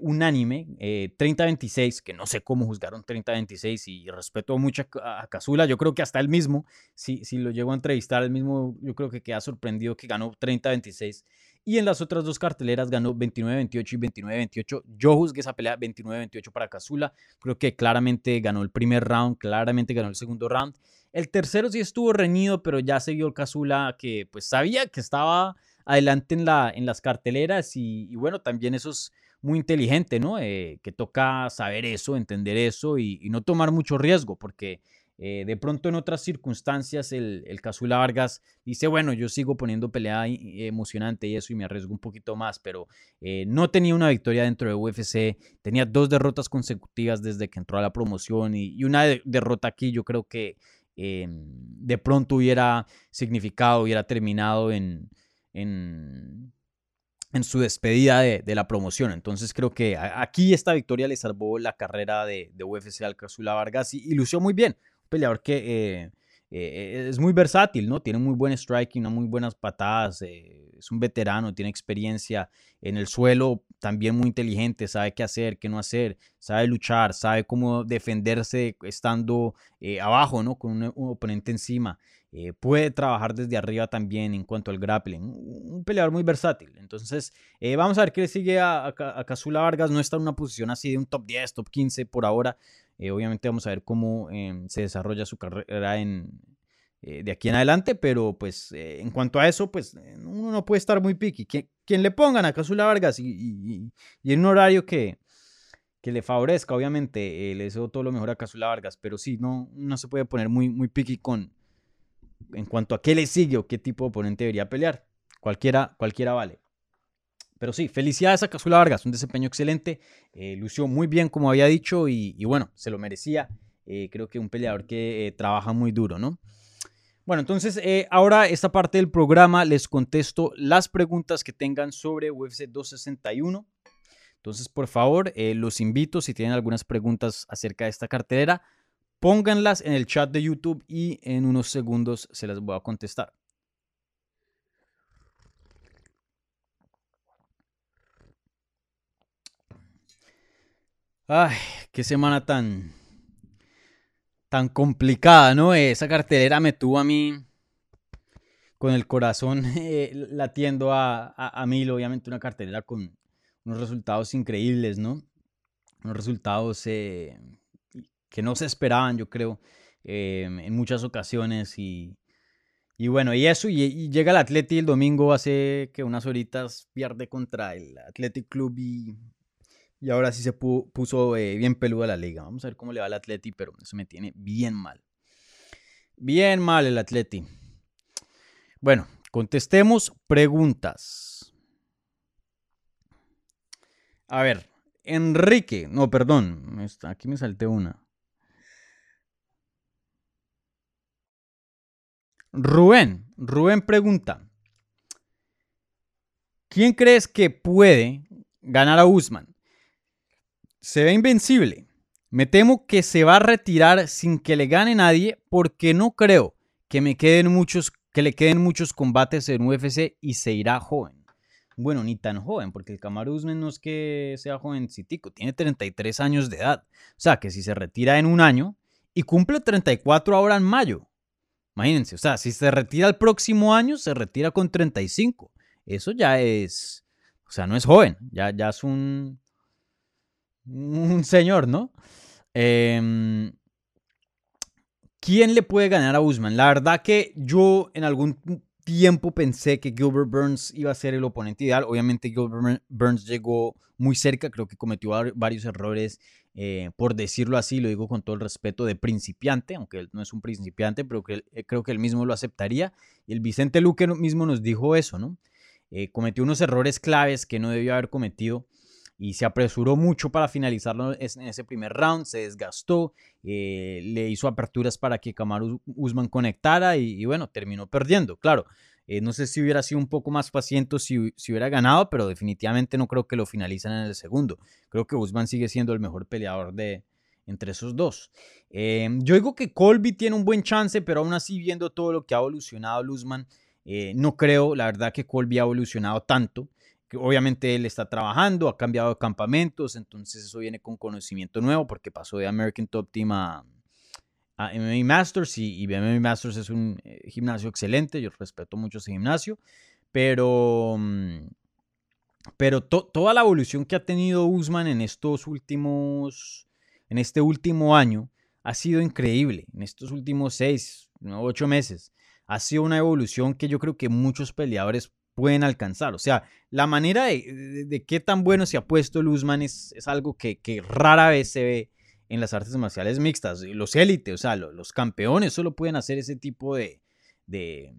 unánime, 30-26, que no sé cómo juzgaron 30-26 y respeto mucho a, Casula. Yo creo que hasta él mismo, si, si lo llego a entrevistar, él mismo, yo creo que queda sorprendido que ganó 30-26. Y en las otras dos carteleras ganó 29-28 y 29-28. Yo juzgué esa pelea 29-28 para Casula. Creo que claramente ganó el primer round, claramente ganó el segundo round. El tercero sí estuvo reñido, pero ya se vio el Casula que pues sabía que estaba adelante en, la, en las carteleras y, bueno, también eso es muy inteligente, ¿no? Eh, que toca saber eso, entender eso y, y no tomar mucho riesgo, porque eh, de pronto en otras circunstancias el, el Casula Vargas dice, bueno, yo sigo poniendo pelea emocionante y eso y me arriesgo un poquito más, pero eh, no tenía una victoria dentro de UFC, tenía dos derrotas consecutivas desde que entró a la promoción y, una derrota aquí yo creo que em, de pronto hubiera significado, hubiera terminado en, en, su despedida de, la promoción. Entonces creo que aquí esta victoria le salvó la carrera de, UFC al Casula Vargas y lució muy bien peleador que eh, eh, es muy versátil, ¿no? Tiene muy buen striking, muy buenas patadas, eh, es un veterano, tiene experiencia en el suelo, también muy inteligente, sabe qué hacer, qué no hacer, sabe luchar, sabe cómo defenderse estando abajo, ¿no? Con un, oponente encima. Puede trabajar desde arriba también en cuanto al grappling. Un, peleador muy versátil. Entonces, vamos a ver qué le sigue a, Casula Vargas. No está en una posición así de un top 10, top 15 por ahora. Eh, obviamente vamos a ver cómo em, se desarrolla su carrera en, eh, de aquí en adelante, pero pues eh, en cuanto a eso, pues uno no puede estar muy picky. Quien, le pongan a Casula Vargas y, en un horario que, que le favorezca, obviamente, le deseo todo lo mejor a Casula Vargas, pero sí, no, no se puede poner muy, muy con en cuanto a qué le sigue o qué tipo de oponente debería pelear. Cualquiera, cualquiera vale. Pero sí, felicidades a Casula Vargas, un desempeño excelente, eh, lució muy bien como había dicho y, bueno, se lo merecía. Eh, creo que un peleador que eh, trabaja muy duro, ¿no? Bueno, entonces eh, ahora esta parte del programa les contesto las preguntas que tengan sobre UFC 261. Entonces, por favor, eh, los invito, si tienen algunas preguntas acerca de esta cartelera, pónganlas en el chat de YouTube y en unos segundos se las voy a contestar. Ay, qué semana tan tan complicada, ¿no? Esa cartelera me tuvo a mí con el corazón eh, latiendo a, a, mil, obviamente una cartelera con unos resultados increíbles, ¿no? Unos resultados eh, que no se esperaban, yo creo, eh, en muchas ocasiones y, y bueno, y eso, y, llega el Atleti el domingo hace que unas horitas pierde contra el Athletic Club y y ahora sí se puso eh, bien peluda la liga. Vamos a ver cómo le va al Atleti, pero eso me tiene bien mal. Bien mal el Atleti. Bueno, contestemos preguntas. A ver, Enrique, no, perdón, aquí me salté una. Rubén, Rubén pregunta, ¿quién crees que puede ganar a Usman? Se ve invencible. Me temo que se va a retirar sin que le gane nadie porque no creo que me queden muchos que le queden muchos combates en UFC y se irá joven. Bueno, ni tan joven, porque el Kamaru no es que sea jovencitico, tiene 33 años de edad. O sea, que si se retira en un año y cumple 34 ahora en mayo. Imagínense, o sea, si se retira el próximo año, se retira con 35. Eso ya es, o sea, no es joven, ya, ya es un, un señor, ¿no? Em, ¿Quién le puede ganar a Usman? La verdad que yo en algún tiempo pensé que Gilbert Burns iba a ser el oponente ideal. Obviamente Gilbert Burns llegó muy cerca, creo que cometió varios errores, eh, por decirlo así, lo digo con todo el respeto de principiante, aunque él no es un principiante, pero eh, creo que él mismo lo aceptaría. Y el Vicente Luque mismo nos dijo eso, ¿no? Eh, cometió unos errores claves que no debió haber cometido y se apresuró mucho para finalizarlo en ese primer round, se desgastó, le hizo aperturas para que Kamaru Usman conectara y, bueno, terminó perdiendo, claro. Eh, no sé si hubiera sido un poco más paciente si, si, hubiera ganado, pero definitivamente no creo que lo finalicen en el segundo. Creo que Usman sigue siendo el mejor peleador de, entre esos dos. Eh, yo digo que Colby tiene un buen chance, pero aún así viendo todo lo que ha evolucionado Usman, no creo, la verdad, que Colby ha evolucionado tanto obviamente él está trabajando, ha cambiado de campamentos, entonces eso viene con conocimiento nuevo porque pasó de American Top Team a, MMA Masters y, MMA Masters es un eh, gimnasio excelente, yo respeto mucho ese gimnasio, pero, mm, pero toda la evolución que ha tenido Usman en estos últimos, en este último año ha sido increíble, en estos últimos seis, ocho meses. Ha sido una evolución que yo creo que muchos peleadores pueden alcanzar. O sea, la manera de, qué tan bueno se ha puesto Luzman es, es algo que, rara vez se ve en las artes marciales mixtas. Los élites, o sea, los, campeones solo pueden hacer ese tipo de, de,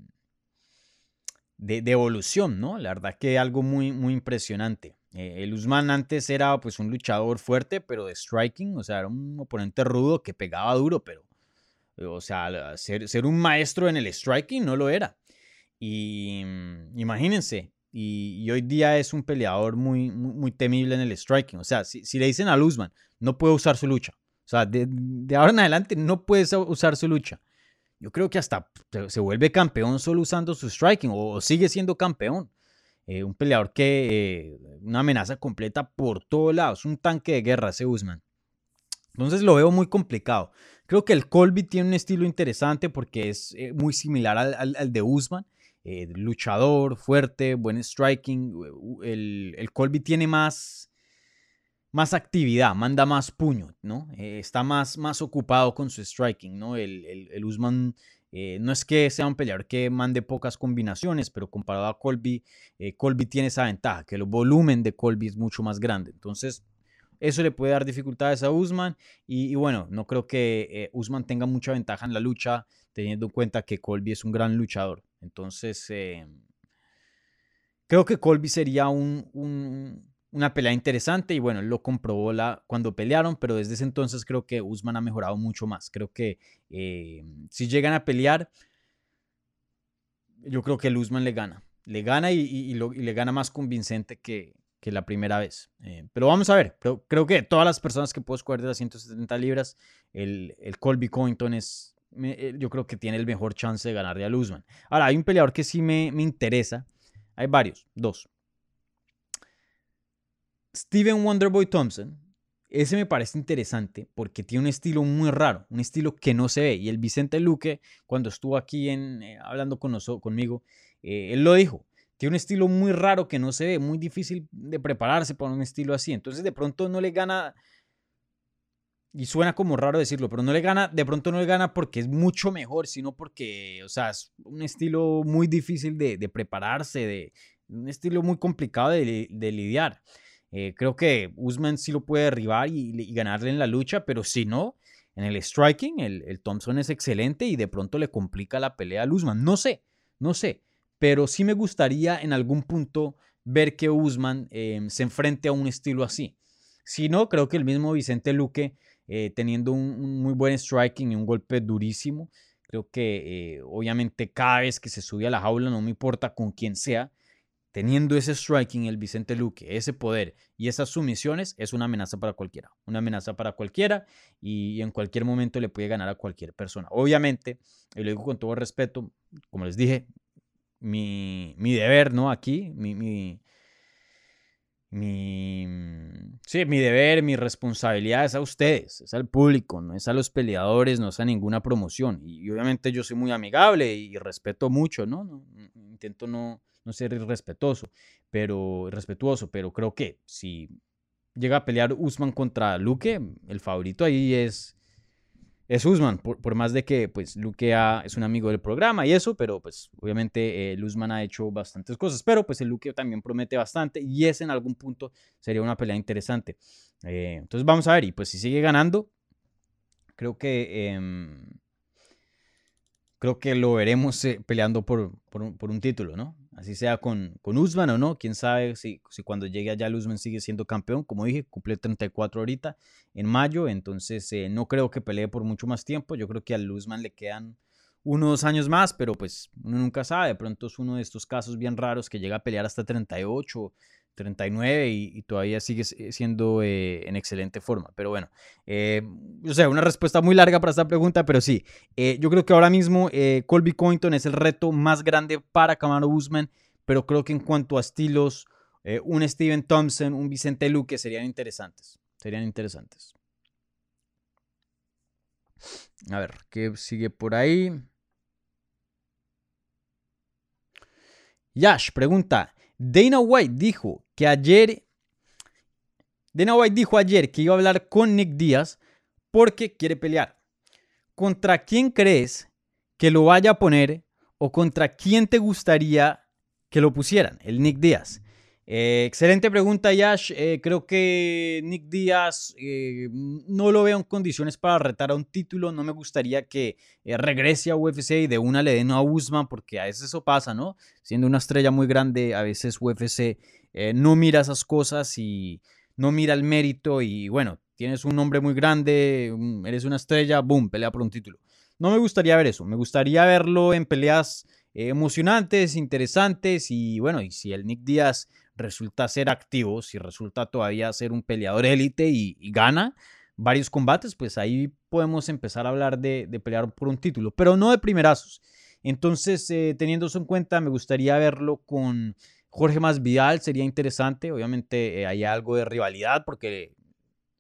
de, evolución, ¿no? La verdad que algo muy, muy impresionante. Eh, el Usman antes era pues un luchador fuerte, pero de striking, o sea, era un oponente rudo que pegaba duro, pero, o sea, ser, ser un maestro en el striking no lo era. Y mm, imagínense, y, hoy día es un peleador muy, muy, temible en el striking. O sea, si, le dicen a Luzman, no puede usar su lucha. O sea, de, ahora en adelante no puede usar su lucha. Yo creo que hasta se, vuelve campeón solo usando su striking o, sigue siendo campeón. Eh, un peleador que, eh, una amenaza completa por todos lados, un tanque de guerra ese Usman. Entonces lo veo muy complicado. Creo que el Colby tiene un estilo interesante porque es eh, muy similar al, al de Usman. Eh, luchador, fuerte, buen striking. El, Colby tiene más, más actividad, manda más puño, ¿no? Eh, está más, más ocupado con su striking, ¿no? El, el, Usman eh, no es que sea un peleador que mande pocas combinaciones, pero comparado a Colby, Colby tiene esa ventaja, que el volumen de Colby es mucho más grande. Entonces, eso le puede dar dificultades a Usman. Y, bueno, no creo que Usman tenga mucha ventaja en la lucha, teniendo en cuenta que Colby es un gran luchador. Entonces, eh, creo que Colby sería una pelea interesante y bueno, lo comprobó la, cuando pelearon, pero desde ese entonces creo que Usman ha mejorado mucho más. Creo que eh, si llegan a pelear, yo creo que Luzman le gana. Le gana y, le gana más convincente que, la primera vez. Eh, pero vamos a ver. Pero, creo que todas las personas que puedo escoger de las 170 libras, el, el Colby Covington es, eh, yo creo que tiene el mejor chance de ganarle a Luzman. Ahora, hay un peleador que sí me, me interesa. Hay varios, dos. Steven Wonderboy Thompson, ese me parece interesante porque tiene un estilo muy raro, un estilo que no se ve. Y el Vicente Luque, cuando estuvo aquí en, eh, hablando con nosotros, conmigo, eh, él lo dijo. Tiene un estilo muy raro que no se ve, muy difícil de prepararse para un estilo así. Entonces de pronto no le gana, y suena como raro decirlo, pero no le gana, de pronto no le gana porque es mucho mejor, sino porque, o sea, es un estilo muy difícil de, prepararse, de, un estilo muy complicado de, de lidiar. Eh, creo que Usman sí lo puede derribar y, ganarle en la lucha, pero si no, en el striking, el, Thompson es excelente y de pronto le complica la pelea a Usman. No sé, no sé, pero sí me gustaría en algún punto ver que Usman em, se enfrente a un estilo así. Si no, creo que el mismo Vicente Luque, eh, teniendo un, muy buen striking y un golpe durísimo, creo que eh, obviamente cada vez que se sube a la jaula, no me importa con quién sea, teniendo ese striking, el Vicente Luque, ese poder y esas sumisiones, es una amenaza para cualquiera. Una amenaza para cualquiera y, en cualquier momento le puede ganar a cualquier persona. Obviamente, y lo digo con todo respeto, como les dije, mi, deber, ¿no? Aquí, mi, mi, sí, mi deber, mi responsabilidad es a ustedes, es al público, no es a los peleadores, no es a ninguna promoción. Y, obviamente yo soy muy amigable y, respeto mucho, ¿no? Intento no no ser irrespetuoso, pero respetuoso, pero creo que si llega a pelear Usman contra Luque, el favorito ahí es es Usman, por, más de que pues Luque es un amigo del programa y eso, pero pues obviamente el Usman ha hecho bastantes cosas, pero pues el Luque también promete bastante y ese en algún punto sería una pelea interesante. Eh, entonces vamos a ver, y pues si sigue ganando, creo que em, creo que lo veremos eh, peleando por, por, un, título, ¿no? Así sea con, con Usman o no, quién sabe si, si cuando llegue allá Usman sigue siendo campeón. Como dije, cumple 34 ahorita en mayo, entonces eh, no creo que pelee por mucho más tiempo. Yo creo que a Usman le quedan uno dos años más, pero pues uno nunca sabe. De pronto es uno de estos casos bien raros que llega a pelear hasta 38 39 y, todavía sigue siendo eh, en excelente forma. Pero bueno, eh, o sea, una respuesta muy larga para esta pregunta, pero sí, eh, yo creo que ahora mismo Colby Cointon es el reto más grande para Camaro Usman, pero creo que en cuanto a estilos, un Steven Thompson, un Vicente Luque serían interesantes. Serían interesantes. A ver, ¿qué sigue por ahí? Yash pregunta, Dana White dijo que ayer, Dana White dijo ayer que iba a hablar con Nick Díaz porque quiere pelear. ¿Contra quién crees que lo vaya a poner o contra quién te gustaría que lo pusieran? El Nick Díaz. Eh, excelente pregunta, Yash. Eh, creo que Nick Díaz eh, no lo veo en condiciones para retar a un título. No me gustaría que regrese a UFC y de una le den a Usman, porque a veces eso pasa, ¿no? Siendo una estrella muy grande, a veces UFC no mira esas cosas y no mira el mérito. Y bueno, tienes un nombre muy grande, eres una estrella, boom, pelea por un título. No me gustaría ver eso. Me gustaría verlo en peleas emocionantes, interesantes y bueno, y si el Nick Díaz resulta ser activo, si resulta todavía ser un peleador élite y, gana varios combates, pues ahí podemos empezar a hablar de, pelear por un título, pero no de primerazos. Entonces, eh, teniendo eso en cuenta, me gustaría verlo con Jorge Masvidal, sería interesante. Obviamente eh, hay algo de rivalidad porque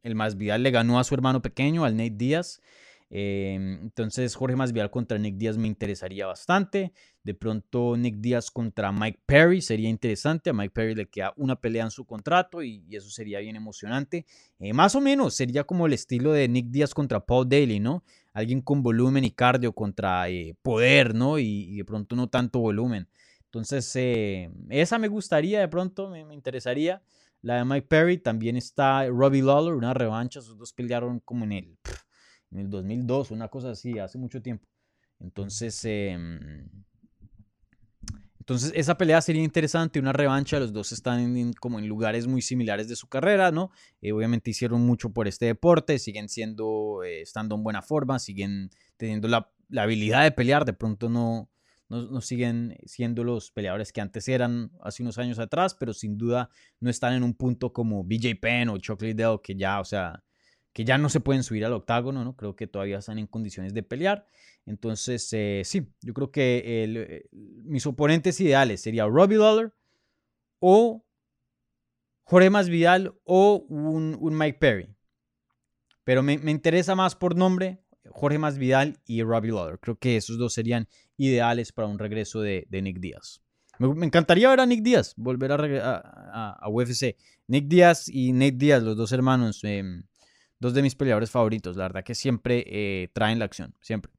el Masvidal le ganó a su hermano pequeño, al Nate Díaz. Em, entonces, Jorge Masvidal contra Nick Díaz me interesaría bastante. De pronto, Nick Díaz contra Mike Perry sería interesante. A Mike Perry le queda una pelea en su contrato y, eso sería bien emocionante. Eh, más o menos sería como el estilo de Nick Díaz contra Paul Daly, ¿no? Alguien con volumen y cardio contra eh, poder, ¿no? Y, de pronto no tanto volumen. Entonces, eh, esa me gustaría, de pronto me, interesaría. La de Mike Perry también está Robbie Lawler, una revancha. Esos dos pelearon como en el en el 2002, una cosa así, hace mucho tiempo. Entonces, em, entonces esa pelea sería interesante, una revancha, los dos están como en lugares muy similares de su carrera, ¿no? Eh, obviamente hicieron mucho por este deporte, siguen siendo, eh, estando en buena forma, siguen teniendo la, habilidad de pelear, de pronto no, no, siguen siendo los peleadores que antes eran hace unos años atrás, pero sin duda no están en un punto como BJ Penn o Chuck Liddell que ya, o sea, que ya no se pueden subir al octágono, ¿no? Creo que todavía están en condiciones de pelear. Entonces, eh, sí, yo creo que eh, mis oponentes ideales serían Robbie Lawler o Jorge Masvidal o un, Mike Perry. Pero me, interesa más por nombre Jorge Masvidal y Robbie Lawler. Creo que esos dos serían ideales para un regreso de, Nick Díaz. Me, encantaría ver a Nick Díaz volver a, a, UFC. Nick Díaz y Nate Díaz, los dos hermanos, em, dos de mis peleadores favoritos. La verdad que siempre eh, traen la acción, siempre.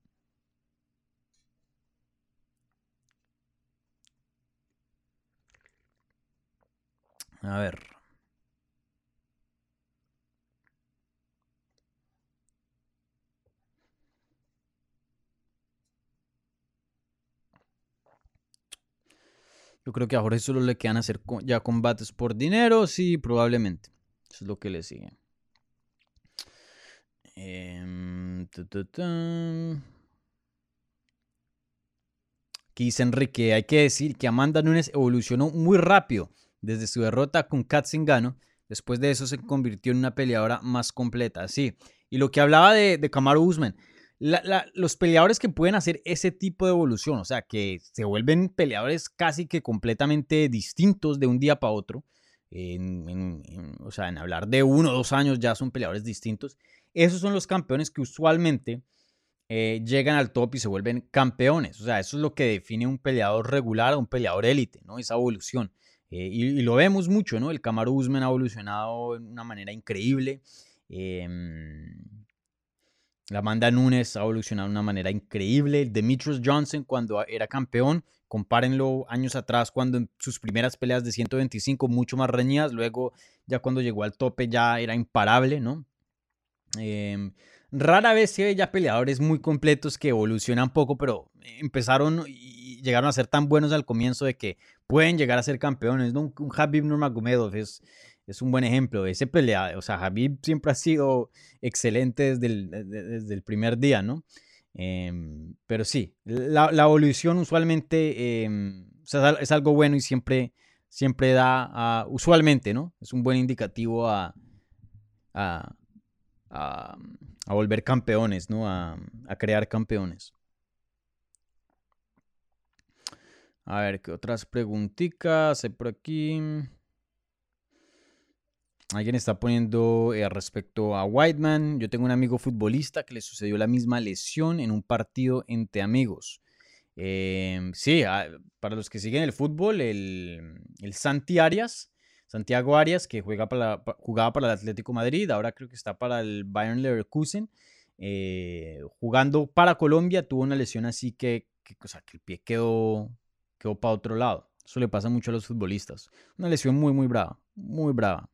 A ver. Yo creo que a Jorge solo le quedan hacer ya combates por dinero, sí, probablemente. Eso es lo que le sigue. Eh, dice Enrique, hay que decir que Amanda Nunes evolucionó muy rápido desde su derrota con Kat Zingano. Después de eso se convirtió en una peleadora más completa, sí. Y lo que hablaba de, de Kamaru Usman, los peleadores que pueden hacer ese tipo de evolución, o sea, que se vuelven peleadores casi que completamente distintos de un día para otro, o sea, en hablar de uno o dos años ya son peleadores distintos, esos son los campeones que usualmente eh, llegan al top y se vuelven campeones. O sea, eso es lo que define un peleador regular a un peleador élite, ¿no? Esa evolución. Eh, y, lo vemos mucho, ¿no? El Kamaru Usman ha evolucionado de una manera increíble. La Amanda Nunes ha evolucionado de una manera increíble. Demetrius Johnson, cuando era campeón, compárenlo años atrás, cuando en sus primeras peleas de 125, mucho más reñidas. Luego, ya cuando llegó al tope, ya era imparable, ¿no? Em, rara vez se ve ya peleadores muy completos que evolucionan poco, pero empezaron y llegaron a ser tan buenos al comienzo de que pueden llegar a ser campeones. Un, Habib Nurmagomedov es es un buen ejemplo. Ese pelea, o sea, Habib siempre ha sido excelente desde el, desde el primer día, ¿no? Em, pero sí, la, evolución usualmente em, es algo bueno y siempre, siempre da, usualmente, ¿no? Es un buen indicativo a, a, volver campeones, ¿no? A, crear campeones. A ver, ¿qué otras preguntitas hay por aquí? Alguien está poniendo eh, respecto a Whiteman. Yo tengo un amigo futbolista que le sucedió la misma lesión en un partido entre amigos. Em, sí, ah, para los que siguen el fútbol, el, Santi Arias, Santiago Arias, que juega para jugaba para el Atlético Madrid, ahora creo que está para el Bayern Leverkusen. Eh, jugando para Colombia, tuvo una lesión así que, que, o sea, que el pie quedó, quedó para otro lado. Eso le pasa mucho a los futbolistas. Una lesión muy, muy brava, muy brava.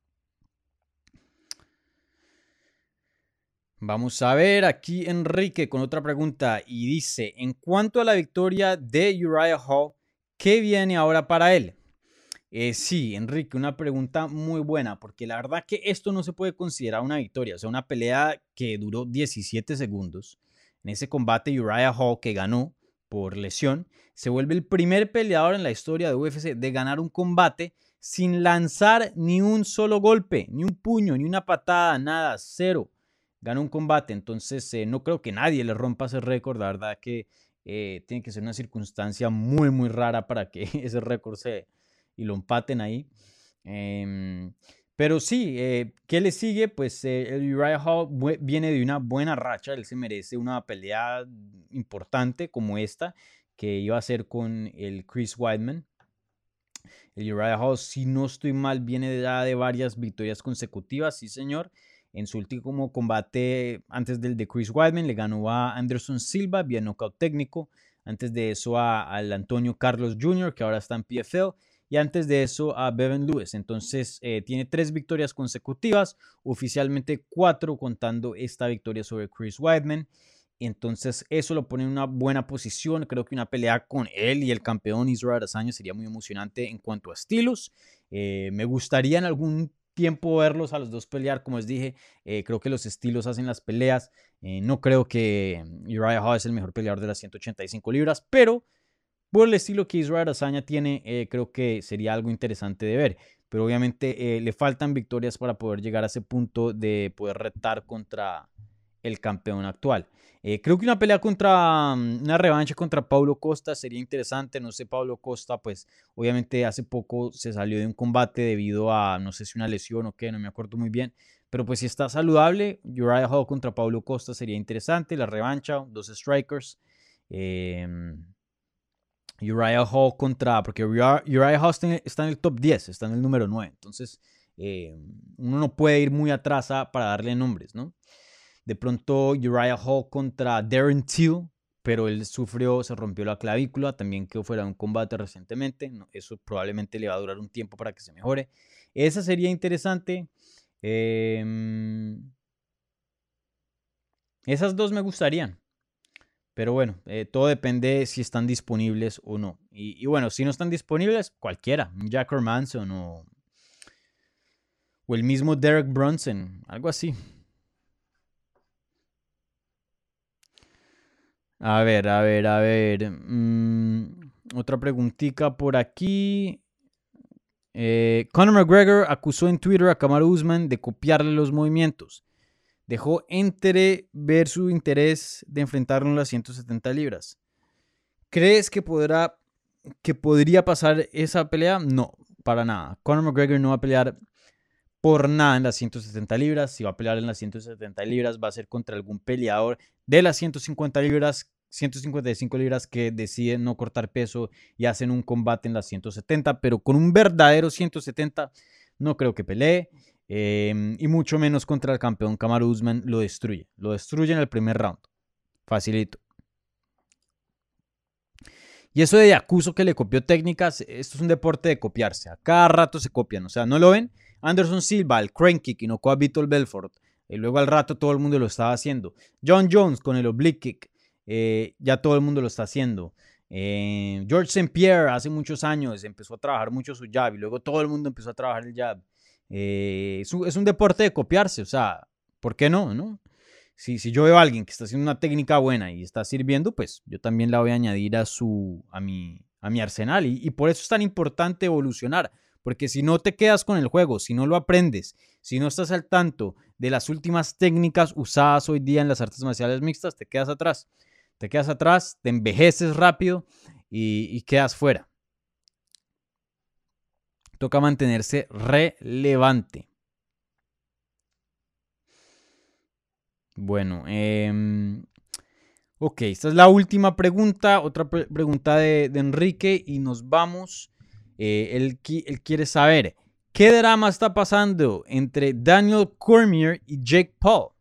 Vamos a ver aquí Enrique con otra pregunta y dice, en cuanto a la victoria de Uriah Hall, ¿qué viene ahora para él? Eh, sí, Enrique, una pregunta muy buena, porque la verdad que esto no se puede considerar una victoria, o sea, una pelea que duró 17 segundos. En ese combate, Uriah Hall, que ganó por lesión, se vuelve el primer peleador en la historia de UFC de ganar un combate sin lanzar ni un solo golpe, ni un puño, ni una patada, nada, cero gana un combate. Entonces, eh, no creo que nadie le rompa ese récord. La verdad que eh, tiene que ser una circunstancia muy, muy rara para que ese récord se y lo empaten ahí. Em, pero sí, eh, ¿qué le sigue? Pues el Uriah Hall viene de una buena racha. Él se merece una pelea importante como esta que iba a ser con el Chris Weidman. El Uriah Hall, si no estoy mal, viene de, de varias victorias consecutivas, sí señor. En su último combate antes del de Chris Weidman le ganó a Anderson Silva vía knockout técnico. Antes de eso al Antonio Carlos Jr., que ahora está en PFL. Y antes de eso a Bevan Lewis. Entonces eh, tiene tres victorias consecutivas, oficialmente cuatro contando esta victoria sobre Chris Weidman. Entonces eso lo pone en una buena posición. Creo que una pelea con él y el campeón Israel Adesanya sería muy emocionante en cuanto a estilos. Eh, me gustaría en algún tiempo verlos a los dos pelear, como les dije, eh, creo que los estilos hacen las peleas, no creo que Uriah Hall es el mejor peleador de las 185 libras, pero por el estilo que Israel Azaña tiene, eh, creo que sería algo interesante de ver. Pero obviamente eh, le faltan victorias para poder llegar a ese punto de poder retar contra el campeón actual. Eh, creo que una pelea contra, mm, una revancha contra Paulo Costa sería interesante. No sé, Paulo Costa, pues obviamente hace poco se salió de un combate debido a, no sé si una lesión o qué, no me acuerdo muy bien. Pero pues si está saludable, Uriah Hall contra Paulo Costa sería interesante. La revancha, dos strikers. Eh, Uriah Hall contra, porque Uriah, Hall está en, el top 10, está en el número 9. Entonces, em, uno no puede ir muy atrás para darle nombres, ¿no? De pronto Uriah Hall contra Darren Till, pero él sufrió, se rompió la clavícula, también quedó fuera de un combate recientemente. Eso probablemente le va a durar un tiempo para que se mejore. Esa sería interesante. Em, esas dos me gustarían. Pero bueno, eh, todo depende si están disponibles o no. Y, bueno, si no están disponibles, cualquiera. Jack Manson o, o el mismo Derek Brunson, algo así. A ver, a ver, a ver. Mm, otra preguntita por aquí. Eh, Conor McGregor acusó en Twitter a Kamaru Usman de copiarle los movimientos. Dejó ver su interés de enfrentarlo en las 170 libras. ¿Crees que, podrá, que podría pasar esa pelea? No, para nada. Conor McGregor no va a pelear por nada en las 170 libras. Si va a pelear en las 170 libras, va a ser contra algún peleador de las 150 libras 155 libras que deciden no cortar peso y hacen un combate en las 170, pero con un verdadero 170 no creo que pelee. Em, y mucho menos contra el campeón Kamaru Usman lo destruye. Lo destruye en el primer round. Facilito. Y eso de acuso que le copió técnicas, esto es un deporte de copiarse. A cada rato se copian. O sea, ¿no lo ven? Anderson Silva, el crane kick, no a Vitor Belfort. Y luego al rato todo el mundo lo estaba haciendo. John Jones con el oblique kick. Eh, ya todo el mundo lo está haciendo. Eh, George St. Pierre hace muchos años empezó a trabajar mucho su jab y luego todo el mundo empezó a trabajar el jab. Eh, es, un, deporte de copiarse, o sea, ¿por qué no? no? Si, si, yo veo a alguien que está haciendo una técnica buena y está sirviendo, pues yo también la voy a añadir a, su, a, mi, a mi arsenal. Y, y por eso es tan importante evolucionar, porque si no te quedas con el juego, si no lo aprendes, si no estás al tanto de las últimas técnicas usadas hoy día en las artes marciales mixtas, te quedas atrás te quedas atrás, te envejeces rápido y, quedas fuera. Toca mantenerse relevante. Bueno, em, ok, esta es la última pregunta, otra pregunta de, Enrique y nos vamos. Eh, él, él, quiere saber, ¿qué drama está pasando entre Daniel Cormier y Jake Paul?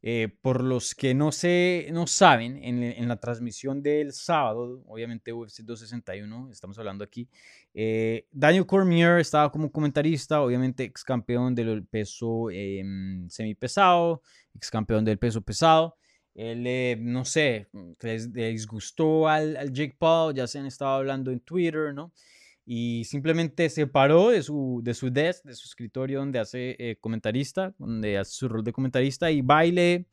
Eh, por los que no, se, no saben, en, la transmisión del sábado, obviamente UFC 261, estamos hablando aquí, eh, Daniel Cormier estaba como comentarista, obviamente ex campeón del peso eh, semipesado, ex campeón del peso pesado. Él, no sé, les, disgustó al, al, Jake Paul, ya se han estado hablando en Twitter, ¿no? Y simplemente se paró de su, de su desk, de su escritorio donde hace eh, comentarista, donde hace su rol de comentarista y baile,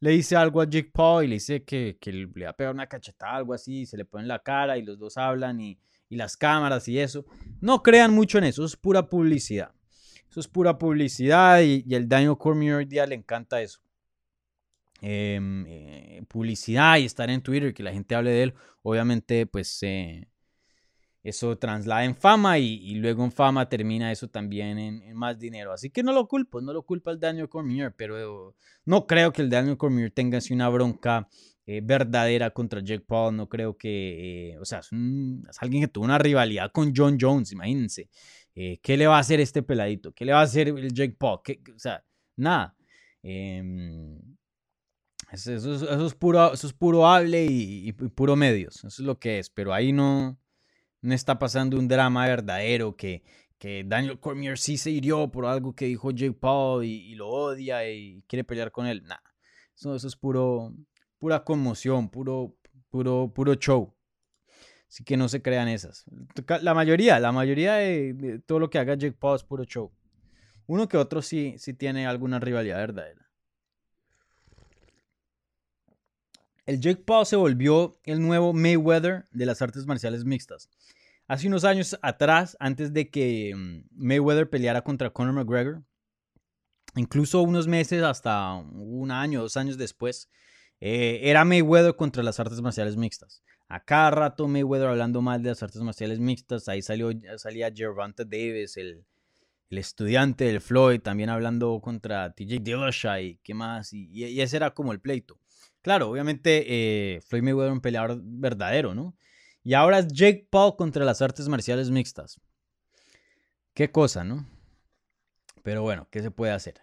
le dice algo a Jake Paul y le dice que, que le va a pegar una cachetada, algo así, se le pone en la cara y los dos hablan y, y las cámaras y eso. No crean mucho en eso, es pura publicidad. Eso es pura publicidad y, y el Daniel Cormier hoy día le encanta eso. Em, eh, publicidad y estar en Twitter, que la gente hable de él, obviamente pues eh, eso traslada en fama y, luego en fama termina eso también en, más dinero. Así que no lo culpo, no lo culpa el Daniel Cormier, pero no creo que el Daniel Cormier tenga así una bronca eh, verdadera contra Jake Paul. No creo que, eh, o sea, es, alguien que tuvo una rivalidad con John Jones, imagínense. Eh, ¿Qué le va a hacer este peladito? ¿Qué le va a hacer el Jake Paul? o sea, nada. Em, eso, es puro, eso es puro hable y, y puro medios. Eso es lo que es, pero ahí no no está pasando un drama verdadero que, que Daniel Cormier sí se hirió por algo que dijo Jake Paul y, lo odia y quiere pelear con él. Nada, eso, es puro, pura conmoción, puro, puro, puro show. Así que no se crean esas. La mayoría, la mayoría de, todo lo que haga Jake Paul es puro show. Uno que otro sí, sí tiene alguna rivalidad verdadera. El Jake Paul se volvió el nuevo Mayweather de las artes marciales mixtas. Hace unos años atrás, antes de que mm, Mayweather peleara contra Conor McGregor, incluso unos meses, hasta un año, dos años después, eh, era Mayweather contra las artes marciales mixtas. A cada rato Mayweather hablando mal de las artes marciales mixtas. Ahí salió, salía Gervonta Davis, el, estudiante del Floyd, también hablando contra TJ Dillashaw qué más. Y, ese era como el pleito. Claro, obviamente eh, Floyd Mayweather un peleador verdadero, ¿no? Y ahora es Jake Paul contra las artes marciales mixtas. Qué cosa, ¿no? Pero bueno, ¿qué se puede hacer?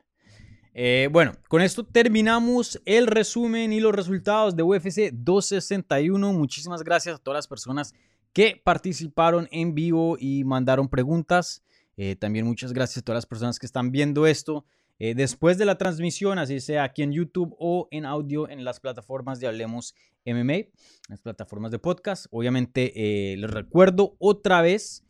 Eh, bueno, con esto terminamos el resumen y los resultados de UFC 261. Muchísimas gracias a todas las personas que participaron en vivo y mandaron preguntas. Eh, también muchas gracias a todas las personas que están viendo esto eh, después de la transmisión, así sea aquí en YouTube o en audio en las plataformas de Hablemos MMA, las plataformas de podcast. Obviamente les recuerdo otra vez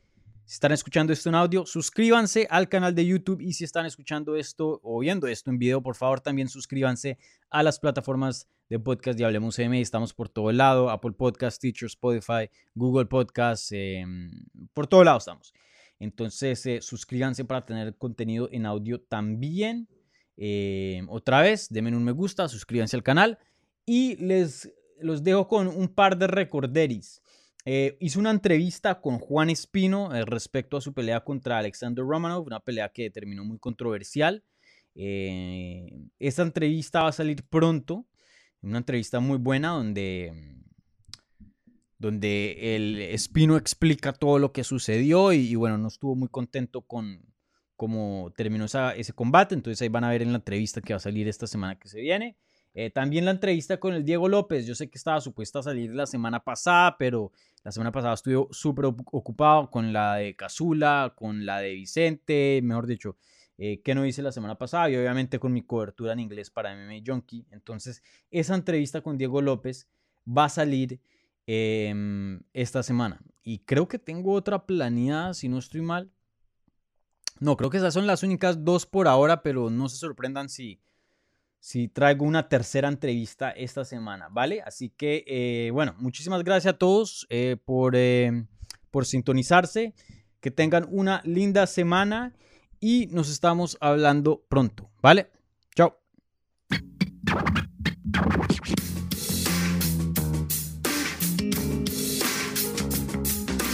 si están escuchando esto en audio, suscríbanse al canal de YouTube y si están escuchando esto o viendo esto en video, por favor también suscríbanse a las plataformas de podcast de Hablemos M. Estamos por todo lado, Apple Podcast, Teacher, Spotify, Google Podcast, em, por todo lado estamos. Entonces eh, suscríbanse para tener contenido en audio también. Em, otra vez, denme un me gusta, suscríbanse al canal y les los dejo con un par de recorderis. Eh, hizo una entrevista con Juan Espino eh, respecto a su pelea contra Alexander Romanov, una pelea que terminó muy controversial. Eh, esta entrevista va a salir pronto, una entrevista muy buena donde, donde el Espino explica todo lo que sucedió y, bueno, no estuvo muy contento con cómo terminó ese combate, entonces ahí van a ver en la entrevista que va a salir esta semana que se viene. Eh, también la entrevista con el Diego López, yo sé que estaba supuesta a salir la semana pasada, pero la semana pasada estuve súper ocupado con la de Cazula, con la de Vicente, mejor dicho, eh, que no hice la semana pasada y obviamente con mi cobertura en inglés para MMA Junkie. Entonces, esa entrevista con Diego López va a salir em, esta semana. Y creo que tengo otra planeada, si no estoy mal. No, creo que esas son las únicas dos por ahora, pero no se sorprendan si si traigo una tercera entrevista esta semana, ¿vale? Así que, eh, bueno, muchísimas gracias a todos eh, por, eh, por sintonizarse. Que tengan una linda semana y nos estamos hablando pronto, ¿vale? Chao.